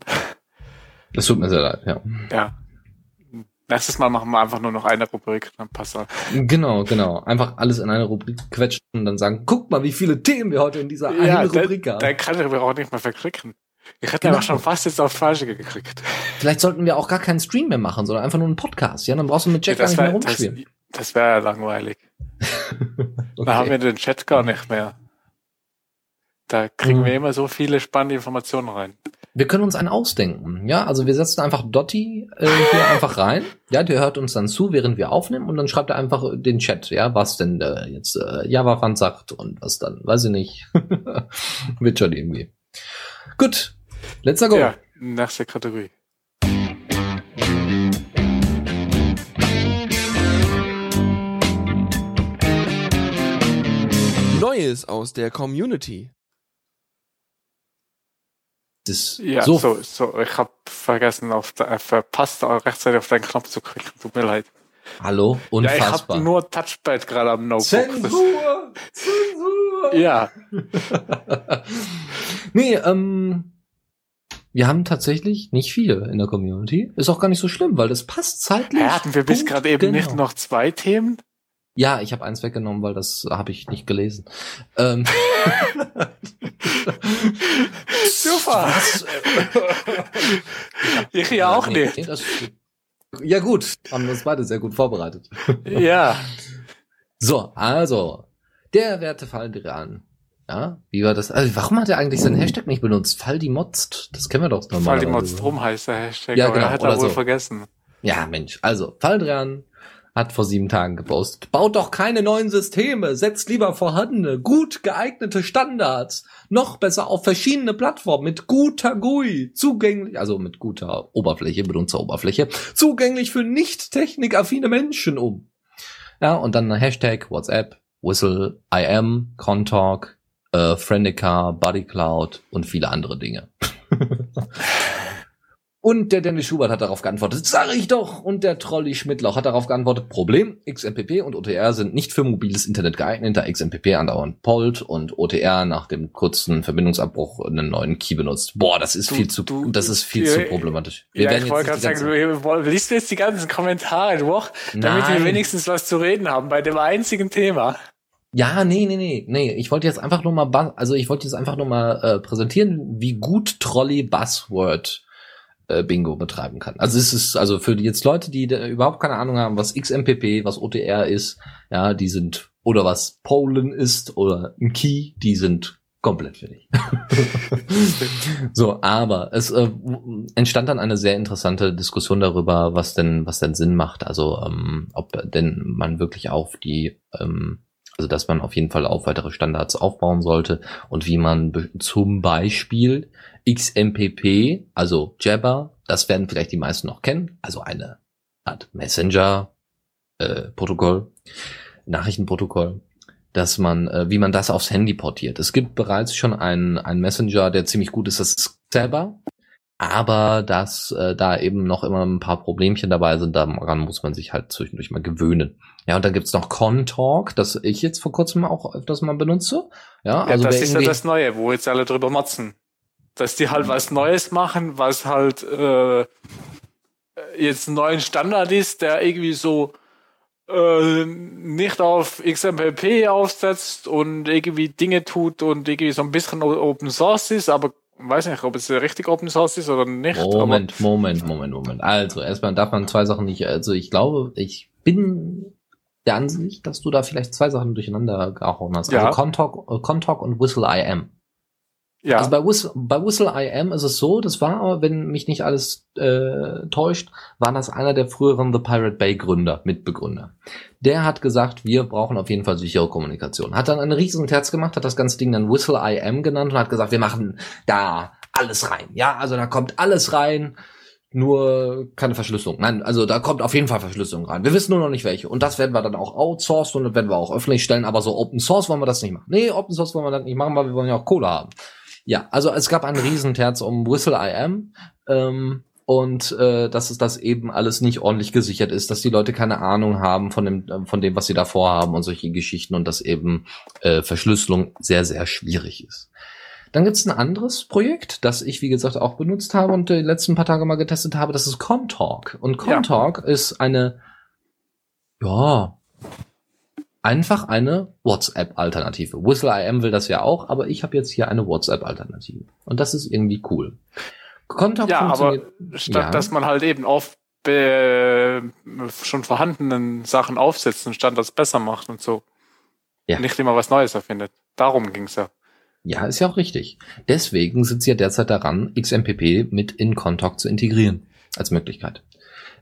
Das tut mir sehr leid, ja. Ja. Nächstes Mal machen wir einfach nur noch eine Rubrik, dann passt das. Genau, genau. Einfach alles in eine Rubrik quetschen und dann sagen, guck mal, wie viele Themen wir heute in dieser ja, einen Rubrik haben. Dann kann ich aber auch nicht mehr verklicken. Ich hätte genau. aber schon fast jetzt auf Falsche gekriegt. Vielleicht sollten wir auch gar keinen Stream mehr machen, sondern einfach nur einen Podcast. Ja, dann brauchst du mit Jack ja, gar nicht mehr rumspielen. Das, das wäre ja langweilig. <laughs> okay. Da haben wir den Chat gar nicht mehr. Da kriegen Mhm. wir immer so viele spannende Informationen rein. Wir können uns einen ausdenken. Ja, also wir setzen einfach Dotti äh, hier <laughs> einfach rein. Ja, der hört uns dann zu, während wir aufnehmen und dann schreibt er einfach den Chat, ja, was denn äh, jetzt äh, Javafan sagt und was dann, weiß ich nicht. <laughs> Wird schon irgendwie. Gut, let's go. Ja, nächste Kategorie. Neues aus der Community. Das, Ja, so, so, so, ich habe vergessen, auf der, äh, verpasst, auch rechtzeitig auf den Knopf zu klicken. Tut mir leid. hallo, Ja, ich unfassbar. habe nur Touchpad gerade am Notebook. Zensur! Zensur! <laughs> Ja, <laughs> nee, ähm, wir haben tatsächlich nicht viel in der Community. Ist auch gar nicht so schlimm, weil das passt zeitlich. Hä, hatten wir bis gerade eben genau. nicht noch zwei Themen? Ja, ich habe eins weggenommen, weil das habe ich nicht gelesen. Ähm, <laughs> Super. was? <laughs> Ich ja auch Nee, nicht. das, ja gut, haben wir uns beide sehr gut vorbereitet. Ja, <laughs> So, also, der werte Faldiran. Ja, wie war das? Also, warum hat er eigentlich seinen Hashtag nicht benutzt? Faldi motzt. Das kennen wir doch weil normalerweise. die Mods drum heißt der Hashtag, Ja, genau, er hat er wohl so. vergessen. Ja, Mensch. Also, Faldrian hat vor sieben Tagen gepostet. Baut doch keine neuen Systeme, setzt lieber vorhandene, gut geeignete Standards. Noch besser auf verschiedene Plattformen mit guter GUI, zugänglich, also mit guter Oberfläche, Benutzeroberfläche, zugänglich für nicht technikaffine Menschen um. Ja, und dann Hashtag, WhatsApp, Whistle, IM, Contalk, äh, Friendica, BuddyCloud und viele andere Dinge. <laughs> Und der Dennis Schubert hat darauf geantwortet, sag ich doch. Und der Trolli Schmidtloch hat darauf geantwortet, Problem, XMPP und OTR sind nicht für mobiles Internet geeignet, da XMPP andauernd pollt und OTR nach dem kurzen Verbindungsabbruch einen neuen Key benutzt. Boah, das ist Du- viel zu, du- das ist viel ja, zu problematisch. Wir ja, werden ich wollte jetzt gerade sagen, wir wollen- liest du jetzt die ganzen Kommentare durch, damit wir Nein. wenigstens was zu reden haben bei dem einzigen Thema. Ja, nee, nee, nee, nee. Ich wollte jetzt einfach nur mal, also ich wollte jetzt einfach nur mal äh, präsentieren, wie gut Trolley Buzzword äh, Bingo betreiben kann. Also es ist also für die jetzt Leute, die überhaupt keine Ahnung haben, was XMPP, was OTR ist, ja, die sind oder was Polen ist oder ein Key, die sind komplett fertig. <laughs> so, aber es äh, entstand dann eine sehr interessante Diskussion darüber, was denn was denn Sinn macht. Also ähm, ob denn man wirklich auf die ähm, also dass man auf jeden Fall auf weitere Standards aufbauen sollte und wie man be- zum Beispiel XMPP, also Jabber, das werden vielleicht die meisten noch kennen, also eine Art Messenger äh, Protokoll, Nachrichtenprotokoll, dass man, äh, wie man das aufs Handy portiert. Es gibt bereits schon einen, einen Messenger, der ziemlich gut ist, das ist Jabber, aber dass äh, da eben noch immer ein paar Problemchen dabei sind, daran muss man sich halt zwischendurch mal gewöhnen. Ja, und dann gibt's noch Contalk, das ich jetzt vor kurzem auch öfters mal benutze. Ja, Ja, also das wer ist ja das Neue, wo jetzt alle drüber motzen. Dass die halt was Neues machen, was halt äh, jetzt ein neuen Standard ist, der irgendwie so äh, nicht auf XMPP aufsetzt und irgendwie Dinge tut und irgendwie so ein bisschen Open Source ist, aber weiß nicht, ob es richtig Open Source ist oder nicht. Moment, Moment, Moment, Moment. Also, erstmal darf man zwei Sachen nicht, also ich glaube, ich bin der Ansicht, dass du da vielleicht zwei Sachen durcheinander gehauen hast. Ja. Also Contalk, Contalk und Whistle IM. Ja, Also bei Whistle, bei Whistle IM ist es so, das war, aber, wenn mich nicht alles äh, täuscht, war das einer der früheren The Pirate Bay Gründer, Mitbegründer. Der hat gesagt, wir brauchen auf jeden Fall sichere Kommunikation. Hat dann einen riesen Terz gemacht, hat das ganze Ding dann Whistle IM genannt und hat gesagt, wir machen da alles rein. Ja, also da kommt alles rein, nur keine Verschlüsselung. Nein, also da kommt auf jeden Fall Verschlüsselung rein. Wir wissen nur noch nicht welche. Und das werden wir dann auch outsourcen und das werden wir auch öffentlich stellen, aber so Open Source wollen wir das nicht machen. Nee, Open Source wollen wir das nicht machen, weil wir wollen ja auch Kohle haben. Ja, also es gab einen Riesenterz um Whistle IM ähm, und äh, dass es das eben alles nicht ordentlich gesichert ist, dass die Leute keine Ahnung haben von dem, äh, von dem, was sie da vorhaben und solche Geschichten und dass eben äh, Verschlüsselung sehr, sehr schwierig ist. Dann gibt's ein anderes Projekt, das ich, wie gesagt, auch benutzt habe und die letzten paar Tage mal getestet habe, das ist Contalk. Und Ja. Contalk ist eine, ja, einfach eine WhatsApp-Alternative. Whistle IM will das ja auch, aber ich habe jetzt hier eine WhatsApp-Alternative. Und das ist irgendwie cool. Contalk ja, aber statt ja. dass man halt eben auf äh, schon vorhandenen Sachen aufsetzt und Standards besser macht und so. Ja. Nicht immer was Neues erfindet. Darum ging's ja. Ja, ist ja auch richtig. Deswegen sind sie ja derzeit daran, XMPP mit in Contalk zu integrieren als Möglichkeit.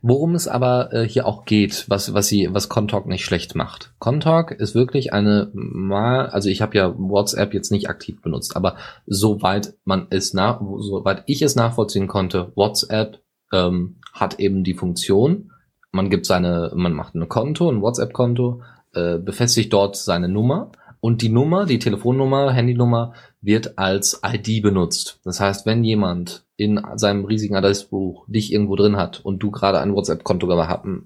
Worum es aber äh, hier auch geht, was was sie was Contalk nicht schlecht macht. Contalk ist wirklich eine mal, also ich habe ja WhatsApp jetzt nicht aktiv benutzt, aber soweit man es nach, soweit ich es nachvollziehen konnte, WhatsApp ähm, hat eben die Funktion, man gibt seine, man macht ein Konto, ein WhatsApp-Konto, äh, befestigt dort seine Nummer und die Nummer, die Telefonnummer, Handynummer wird als ID benutzt. Das heißt, wenn jemand in seinem riesigen Adressbuch dich irgendwo drin hat und du gerade ein WhatsApp-Konto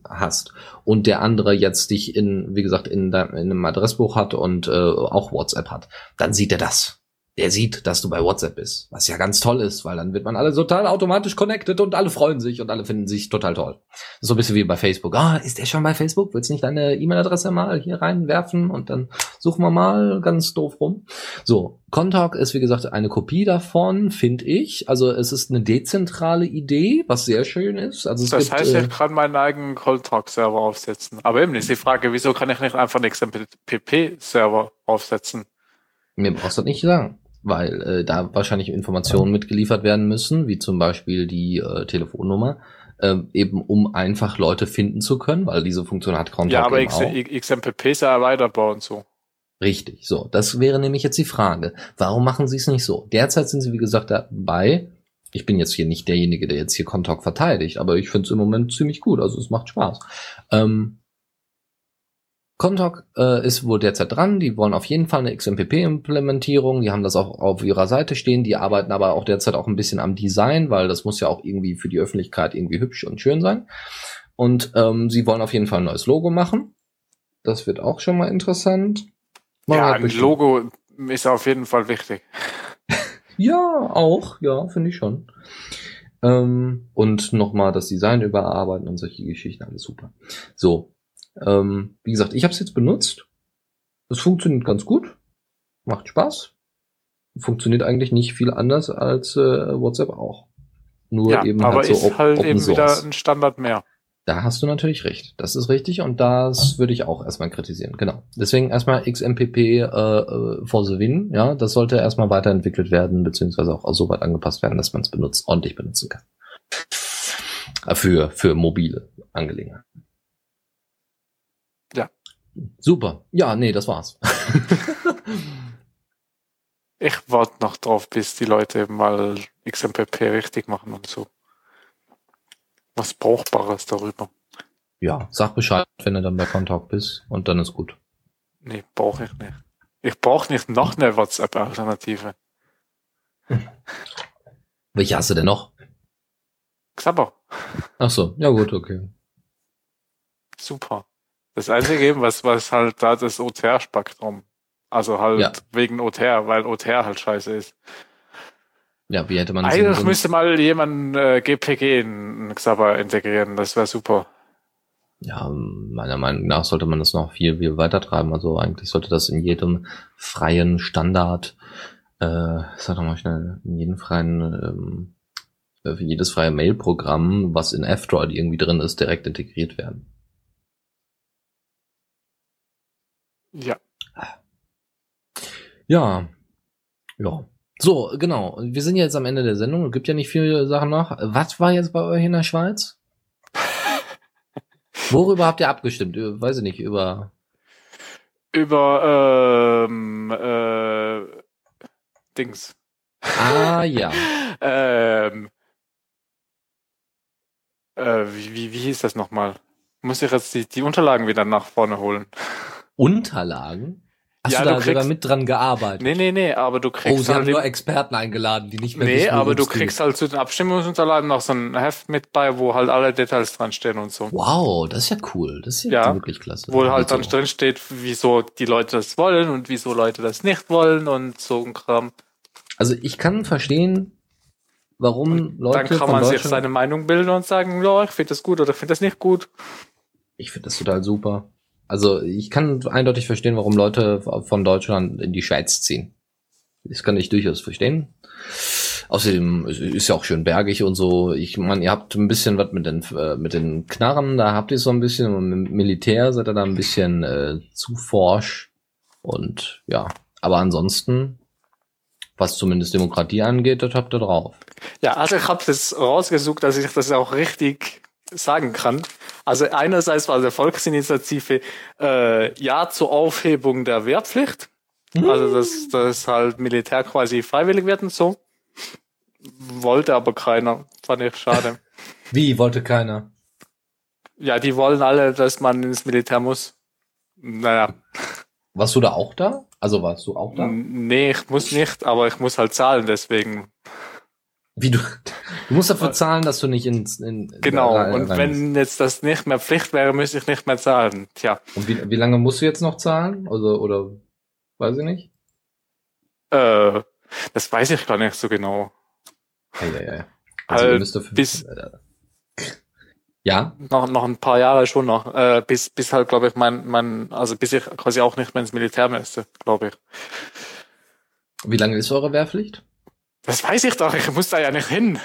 hast und der andere jetzt dich in, wie gesagt, in, deinem, in einem Adressbuch hat und äh, auch WhatsApp hat, dann sieht er das der sieht, dass du bei WhatsApp bist. Was ja ganz toll ist, weil dann wird man alle total automatisch connected und alle freuen sich und alle finden sich total toll. So ein bisschen wie bei Facebook. Ah, ist der schon bei Facebook? Willst du nicht deine E-Mail-Adresse mal hier reinwerfen und dann suchen wir mal ganz doof rum. So, Contalk ist wie gesagt eine Kopie davon, finde ich. Also es ist eine dezentrale Idee, was sehr schön ist. Also es das gibt, heißt, äh, ich kann meinen eigenen Contalk-Server aufsetzen. Aber eben ist die Frage, wieso kann ich nicht einfach einen XMPP-Server aufsetzen? Mir brauchst du das nicht sagen, weil äh, da wahrscheinlich Informationen mitgeliefert werden müssen, wie zum Beispiel die äh, Telefonnummer, äh, eben um einfach Leute finden zu können, weil diese Funktion hat Contact Ja, aber eben X auch. XMPP ist ja erweiterbar und so. Richtig, so. Das wäre nämlich jetzt die Frage. Warum machen sie es nicht so? Derzeit sind sie, wie gesagt, dabei. Ich bin jetzt hier nicht derjenige, der jetzt hier Contact verteidigt, aber ich finde es im Moment ziemlich gut. Also es macht Spaß. Ähm, Contact äh, ist wohl derzeit dran. Die wollen auf jeden Fall eine XMPP-Implementierung. Die haben das auch auf ihrer Seite stehen. Die arbeiten aber auch derzeit auch ein bisschen am Design, weil das muss ja auch irgendwie für die Öffentlichkeit irgendwie hübsch und schön sein. Und ähm, sie wollen auf jeden Fall ein neues Logo machen. Das wird auch schon mal interessant. Man ja, ein Logo ist auf jeden Fall wichtig. <laughs> Ja, auch, ja, finde ich schon. Ähm, und nochmal das Design überarbeiten und solche Geschichten, alles super. So, ähm, wie gesagt, ich habe es jetzt benutzt. Es funktioniert ganz gut, macht Spaß. Funktioniert eigentlich nicht viel anders als äh, WhatsApp auch. Nur Ja, eben aber halt so ist halt eben wieder ein Standard mehr. Da hast du natürlich recht. Das ist richtig und das würde ich auch erstmal kritisieren. Genau. Deswegen erstmal XMPP äh, äh, for the win. Ja, das sollte erstmal weiterentwickelt werden, beziehungsweise auch so weit angepasst werden, dass man es benutzt, ordentlich benutzen kann. Äh, Für, für mobile Angelegenheiten. Super. Ja, nee, das war's. <laughs> Ich warte noch drauf, bis die Leute eben mal XMPP richtig machen und so. Was Brauchbares darüber. ja, sag Bescheid, wenn du dann bei Contact bist und dann ist gut. Nee, brauche ich nicht. Ich brauche nicht noch eine WhatsApp-Alternative. <laughs> Welche hast du denn noch? Xabber. Ach so, ja gut, okay. Super. Das einzige eben, was, was halt da das OTR-Spektrum. Also halt Ja. wegen OTR, weil OTR halt scheiße ist. Ja, wie hätte man das Eigentlich müsste mal jemand äh, GPG in Xabber integrieren, das wäre super. Ja, meiner Meinung nach sollte man das noch viel, viel weiter treiben. Also eigentlich sollte das in jedem freien Standard, äh, sag doch mal schnell, in jedem freien, ähm, äh, für jedes freie Mail-Programm, was in F-Droid irgendwie drin ist, direkt integriert werden. Ja. Ja, ja. So, genau. Wir sind jetzt am Ende der Sendung. Es gibt ja nicht viele Sachen noch. Was war jetzt bei euch in der Schweiz? <laughs> Worüber habt ihr abgestimmt? Über- Weiß ich nicht, über Über ähm, äh, Dings. Ah ja. <laughs> Ähm, äh, wie, wie, wie hieß das nochmal? Muss ich jetzt die, die Unterlagen wieder nach vorne holen? Unterlagen? Hast Ja, du da du sogar kriegst- mit dran gearbeitet? Nee, nee, nee, aber du oh, kriegst sie haben halt nur im- Experten eingeladen, die nicht mehr Nee, wissen, aber du geht. kriegst halt zu den Abstimmungsunterlagen noch so ein Heft mit bei, wo halt alle Details dran stehen und so. Wow, das ist ja cool. Das ist ja, Ja, wirklich klasse. Wo halt dann so. drin steht, wieso die Leute das wollen und wieso Leute das nicht wollen und so ein Kram. Also ich kann verstehen, warum Leute Dann kann man sich seine Meinung bilden und sagen, ja, ich finde das gut oder ich finde das nicht gut. Ich finde das total super. Also ich kann eindeutig verstehen, warum Leute von Deutschland in die Schweiz ziehen. Das kann ich durchaus verstehen. Außerdem ist ja auch schön bergig und so. Ich meine, ihr habt ein bisschen was mit den äh, mit den Knarren, da habt ihr so ein bisschen und im Militär seid ihr da ein bisschen äh, zu forsch und ja. Aber ansonsten was zumindest Demokratie angeht, das habt ihr drauf. Ja, also ich habe das rausgesucht, dass ich das auch richtig sagen kann. Also einerseits war der Volksinitiative äh, Ja zur Aufhebung der Wehrpflicht. Also dass das halt Militär quasi freiwillig werden so. Wollte aber keiner. Fand ich schade. <laughs> Wie wollte keiner? Ja, die wollen alle, dass man ins Militär muss. Naja. Warst du da auch da? Also warst du auch da? Nee, ich muss nicht, aber ich muss halt zahlen, deswegen. Wie du, du musst dafür zahlen, dass du nicht ins, in, Genau, rein- und wenn jetzt das nicht mehr Pflicht wäre, müsste ich nicht mehr zahlen. Tja, Und wie, wie lange musst du jetzt noch zahlen? Also, oder, weiß ich nicht? äh, das weiß ich gar nicht so genau. Ja, ja, ja. Also, Halt ihr müsst dafür, bis- ja? Noch, noch ein paar Jahre schon noch, äh, bis, bis halt, glaube ich, mein, mein, also bis ich quasi auch nicht mehr ins Militär müsste, glaube ich. Wie lange ist eure Wehrpflicht? Das weiß ich doch, ich muss da ja nicht hin.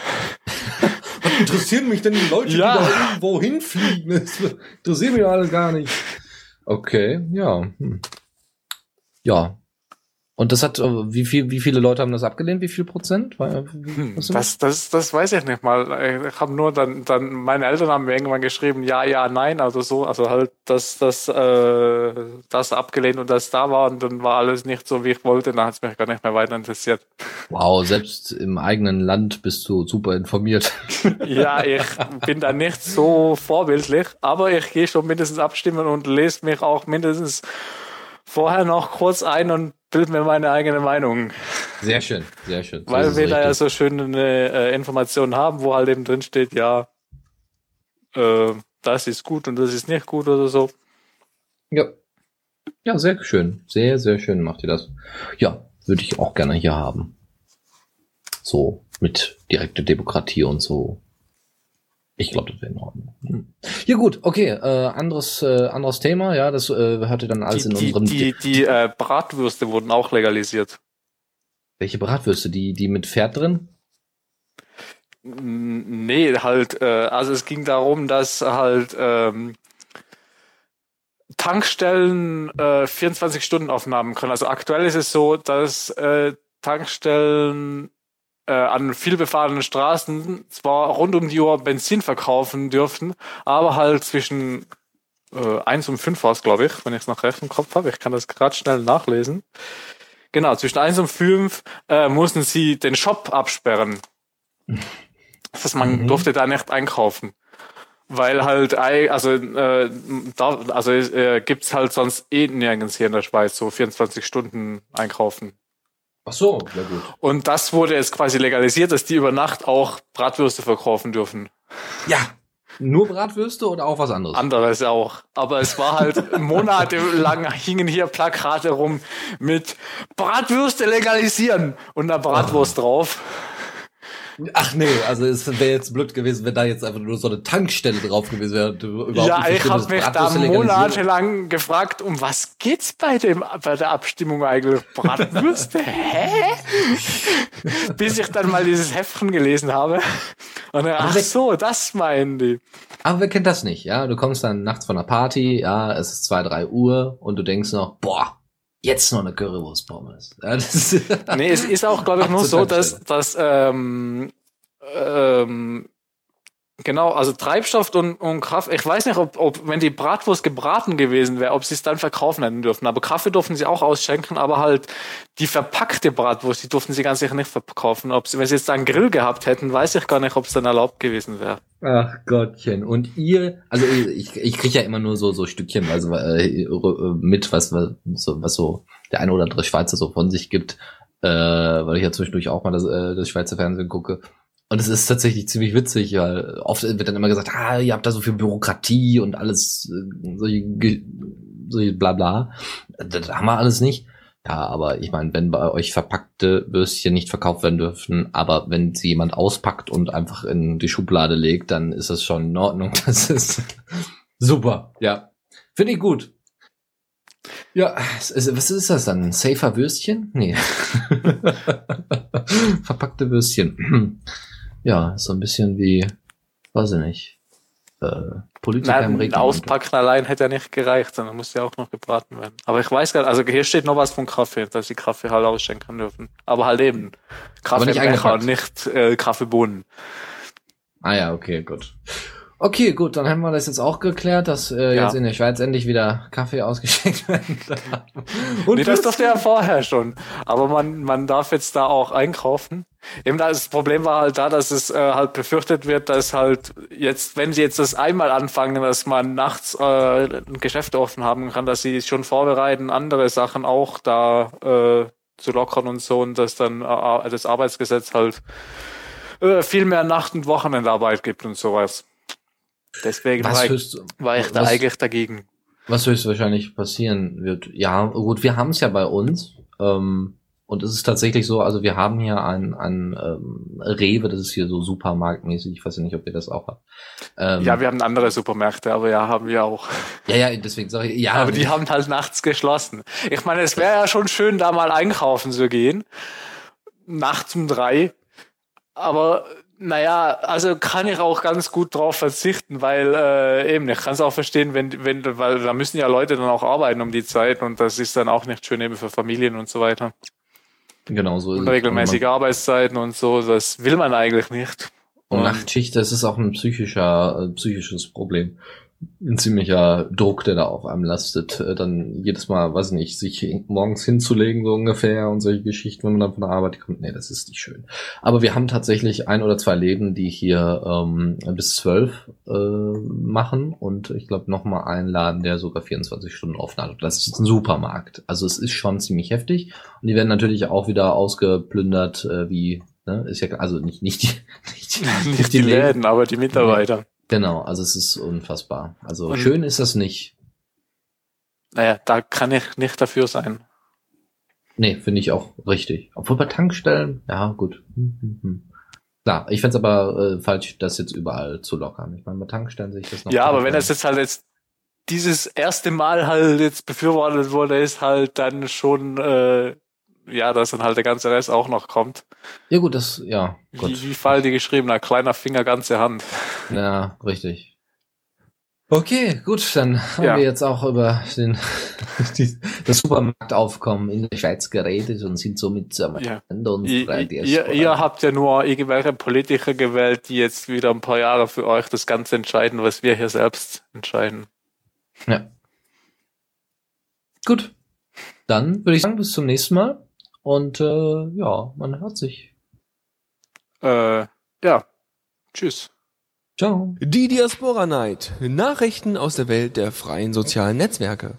Was interessieren mich denn die Leute, Ja. die da irgendwo hinfliegen? Das interessiert mich alles gar nicht. Okay, ja. Hm. Ja. Und das hat, äh, wie viel, wie viele Leute haben das abgelehnt? Wie viel Prozent? War- wie- Hm, Das, das, das weiß ich nicht mal. Ich habe nur dann, dann, meine Eltern haben mir irgendwann geschrieben, ja, ja, nein, also so, also halt, dass das, äh, das abgelehnt und das da war und dann war alles nicht so, wie ich wollte, dann hat es mich gar nicht mehr weiter interessiert. Wow, selbst im eigenen Land bist du super informiert. <laughs> Ja, ich bin da nicht so vorbildlich, aber ich gehe schon mindestens abstimmen und lese mich auch mindestens vorher noch kurz ein und bild mir meine eigene Meinung. Sehr schön, sehr schön. So Weil wir da ja richtig. so schöne äh, Informationen haben, wo halt eben drin steht, ja, äh, das ist gut und das ist nicht gut oder so. Ja. Ja, sehr schön. Sehr, sehr schön macht ihr das. Ja, würde ich auch gerne hier haben. So, mit direkter Demokratie und so. Ich glaube, das wäre in Ordnung. Hm. Ja gut, okay, äh, anderes, äh, anderes Thema, ja, das äh, hörte dann alles Die, in die, unserem... die, die äh, Bratwürste wurden auch legalisiert. Welche Bratwürste? Die, die mit Pferd drin? Nee, halt, äh, also es ging darum, dass halt ähm, Tankstellen äh, 24-Stunden-Aufnahmen können. Also aktuell ist es so, dass äh, Tankstellen äh, an vielbefahrenen Straßen zwar rund um die Uhr Benzin verkaufen dürften, aber halt zwischen äh, 1 und 5 war es, glaube ich, wenn ich es noch recht im Kopf habe. Ich kann das gerade schnell nachlesen. Genau, zwischen 1 und 5 äh, mussten sie den Shop absperren. Das heißt, man Mhm. durfte da nicht einkaufen. Weil halt, also, äh, da, also äh, gibt's halt sonst eh nirgends hier in der Schweiz so 24 Stunden einkaufen. Ach so, ja gut. Und das wurde jetzt quasi legalisiert, dass die über Nacht auch Bratwürste verkaufen dürfen. Ja. Nur Bratwürste oder auch was anderes? Anderes auch. Aber es war halt <laughs> monatelang hingen hier Plakate rum mit Bratwürste legalisieren und eine Bratwurst drauf. Ach nee, also es wäre jetzt blöd gewesen, wenn da jetzt einfach nur so eine Tankstelle drauf gewesen wäre. überhaupt Ja, ich habe mich da monatelang gefragt, um was geht's bei dem bei der Abstimmung eigentlich? Bratwürste? <laughs> Hä? Bis ich dann mal dieses Heftchen gelesen habe. Und dann, ach so, das meinen die. Aber wer kennt das nicht, ja? Du kommst dann nachts von einer Party, ja, es ist zwei, drei Uhr und du denkst noch, boah, jetzt noch eine Currywurst-Pommes. <laughs> Ja, das ist Nee, es ist auch, glaube ich, nur so, dass, dass ähm, ähm, genau, also Treibstoff und, und Kaffee, ich weiß nicht, ob, ob wenn die Bratwurst gebraten gewesen wäre, ob sie es dann verkaufen hätten dürfen. Aber Kaffee durften sie auch ausschenken, aber halt die verpackte Bratwurst, die durften sie ganz sicher nicht verkaufen. Ob sie, wenn sie jetzt einen Grill gehabt hätten, weiß ich gar nicht, ob es dann erlaubt gewesen wäre. Ach Gottchen. Und ihr, also ich, ich kriege ja immer nur so so Stückchen also, äh, mit, was, was, so, was so der eine oder andere Schweizer so von sich gibt, äh, weil ich ja zwischendurch auch mal das, äh, das Schweizer Fernsehen gucke. Und es ist tatsächlich ziemlich witzig, weil oft wird dann immer gesagt, ah, ihr habt da so viel Bürokratie und alles, äh, solche, solche bla. Das haben wir alles nicht. Ja, aber ich meine, wenn bei euch verpackte Würstchen nicht verkauft werden dürfen, aber wenn sie jemand auspackt und einfach in die Schublade legt, dann ist das schon in Ordnung. <laughs> Das ist super. Ja. Finde ich gut. Ja, was ist das dann? Safer Würstchen? Nee. <laughs> Verpackte Würstchen. Ja, so ein bisschen wie, weiß ich nicht. äh, Politiker Nein, im ein Regiment. Auspacken allein hätte ja nicht gereicht, sondern muss ja auch noch gebraten werden. Aber ich weiß gar nicht, also hier steht noch was vom Kaffee, dass sie Kaffee halt ausschenken dürfen. Aber halt eben Kaffee nicht Becher nicht äh, Kaffeebohnen. Ah ja, okay, gut. Okay, gut, dann haben wir das jetzt auch geklärt, dass äh, Ja. jetzt in der Schweiz endlich wieder Kaffee ausgeschenkt werden darf. Und nee, das durfte ja vorher schon. Aber man, man darf jetzt da auch einkaufen. Eben das Problem war halt da, dass es äh, halt befürchtet wird, dass halt jetzt, wenn sie jetzt das einmal anfangen, dass man nachts äh, ein Geschäft offen haben kann, dass sie schon vorbereiten, andere Sachen auch da äh, zu lockern und so und dass dann äh, das Arbeitsgesetz halt äh, viel mehr Nacht- und Wochenendarbeit gibt und sowas. Deswegen was war, ich, war ich da was- eigentlich dagegen. was höchstwahrscheinlich passieren wird. Ja, gut, wir haben es ja bei uns. Ähm, und es ist tatsächlich so, also wir haben hier ein, ein ähm, Rewe, das ist hier so supermarktmäßig, ich weiß ja nicht, ob ihr das auch habt. Ähm, Ja, wir haben andere Supermärkte, aber ja, haben wir auch. ja, ja, deswegen sage ich, ja, Aber die haben halt nachts geschlossen. Ich meine, es wäre ja schon schön, da mal einkaufen zu gehen. Nachts um drei. Aber naja, also kann ich auch ganz gut drauf verzichten, weil äh, eben, ich kann es auch verstehen, wenn, wenn, weil da müssen ja Leute dann auch arbeiten um die Zeit und das ist dann auch nicht schön eben für Familien und so weiter. genau so ist es. Unregelmäßige Und, Arbeitszeiten und so, das will man eigentlich nicht. man, und Nachtschicht, das ist auch ein psychischer, äh, psychisches Problem. Ein ziemlicher Druck, der da auf einem lastet, äh, dann jedes Mal, weiß nicht, sich morgens hinzulegen, so ungefähr, und solche Geschichten, wenn man dann von der Arbeit kommt. Nee, das ist nicht schön. Aber wir haben tatsächlich ein oder zwei Läden, die hier ähm, bis zwölf äh, machen und ich glaube noch mal einen Laden, der sogar 24 Stunden offen hat. Das ist ein Supermarkt. Also es ist schon ziemlich heftig und die werden natürlich auch wieder ausgeplündert, äh, wie ne, ist ja also nicht nicht die <laughs> nicht, die- Nicht die Läden, aber die Mitarbeiter. Genau, also es ist unfassbar. Also Und- schön ist das nicht. Naja, da kann ich nicht dafür sein. Nee, finde ich auch richtig. Obwohl bei Tankstellen, ja gut. Hm, hm, hm. Klar, ich find's aber äh, falsch, das jetzt überall zu lockern. Ich meine, bei Tankstellen sehe ich das noch. Ja, aber wenn das jetzt halt jetzt dieses erste Mal halt jetzt befürwortet wurde, ist halt dann schon, äh, ja, dass dann halt der ganze Rest auch noch kommt. Ja gut, das, ja, Wie, gut. wie Fall die geschrieben, hat, kleiner Finger, ganze Hand. Ja, richtig. Okay, gut, dann haben Ja. wir jetzt auch über den, <laughs> die, das Supermarktaufkommen in der Schweiz geredet und sind somit am Ja. Ende Ihr, ihr, ihr habt ja nur irgendwelche Politiker gewählt, die jetzt wieder ein paar Jahre für euch das Ganze entscheiden, was wir hier selbst entscheiden. Ja. Gut. Dann würde ich sagen, bis zum nächsten Mal. Und äh, ja, man hört sich. Äh, ja. Tschüss. Ciao. Die Diaspora Night. Nachrichten aus der Welt der freien sozialen Netzwerke.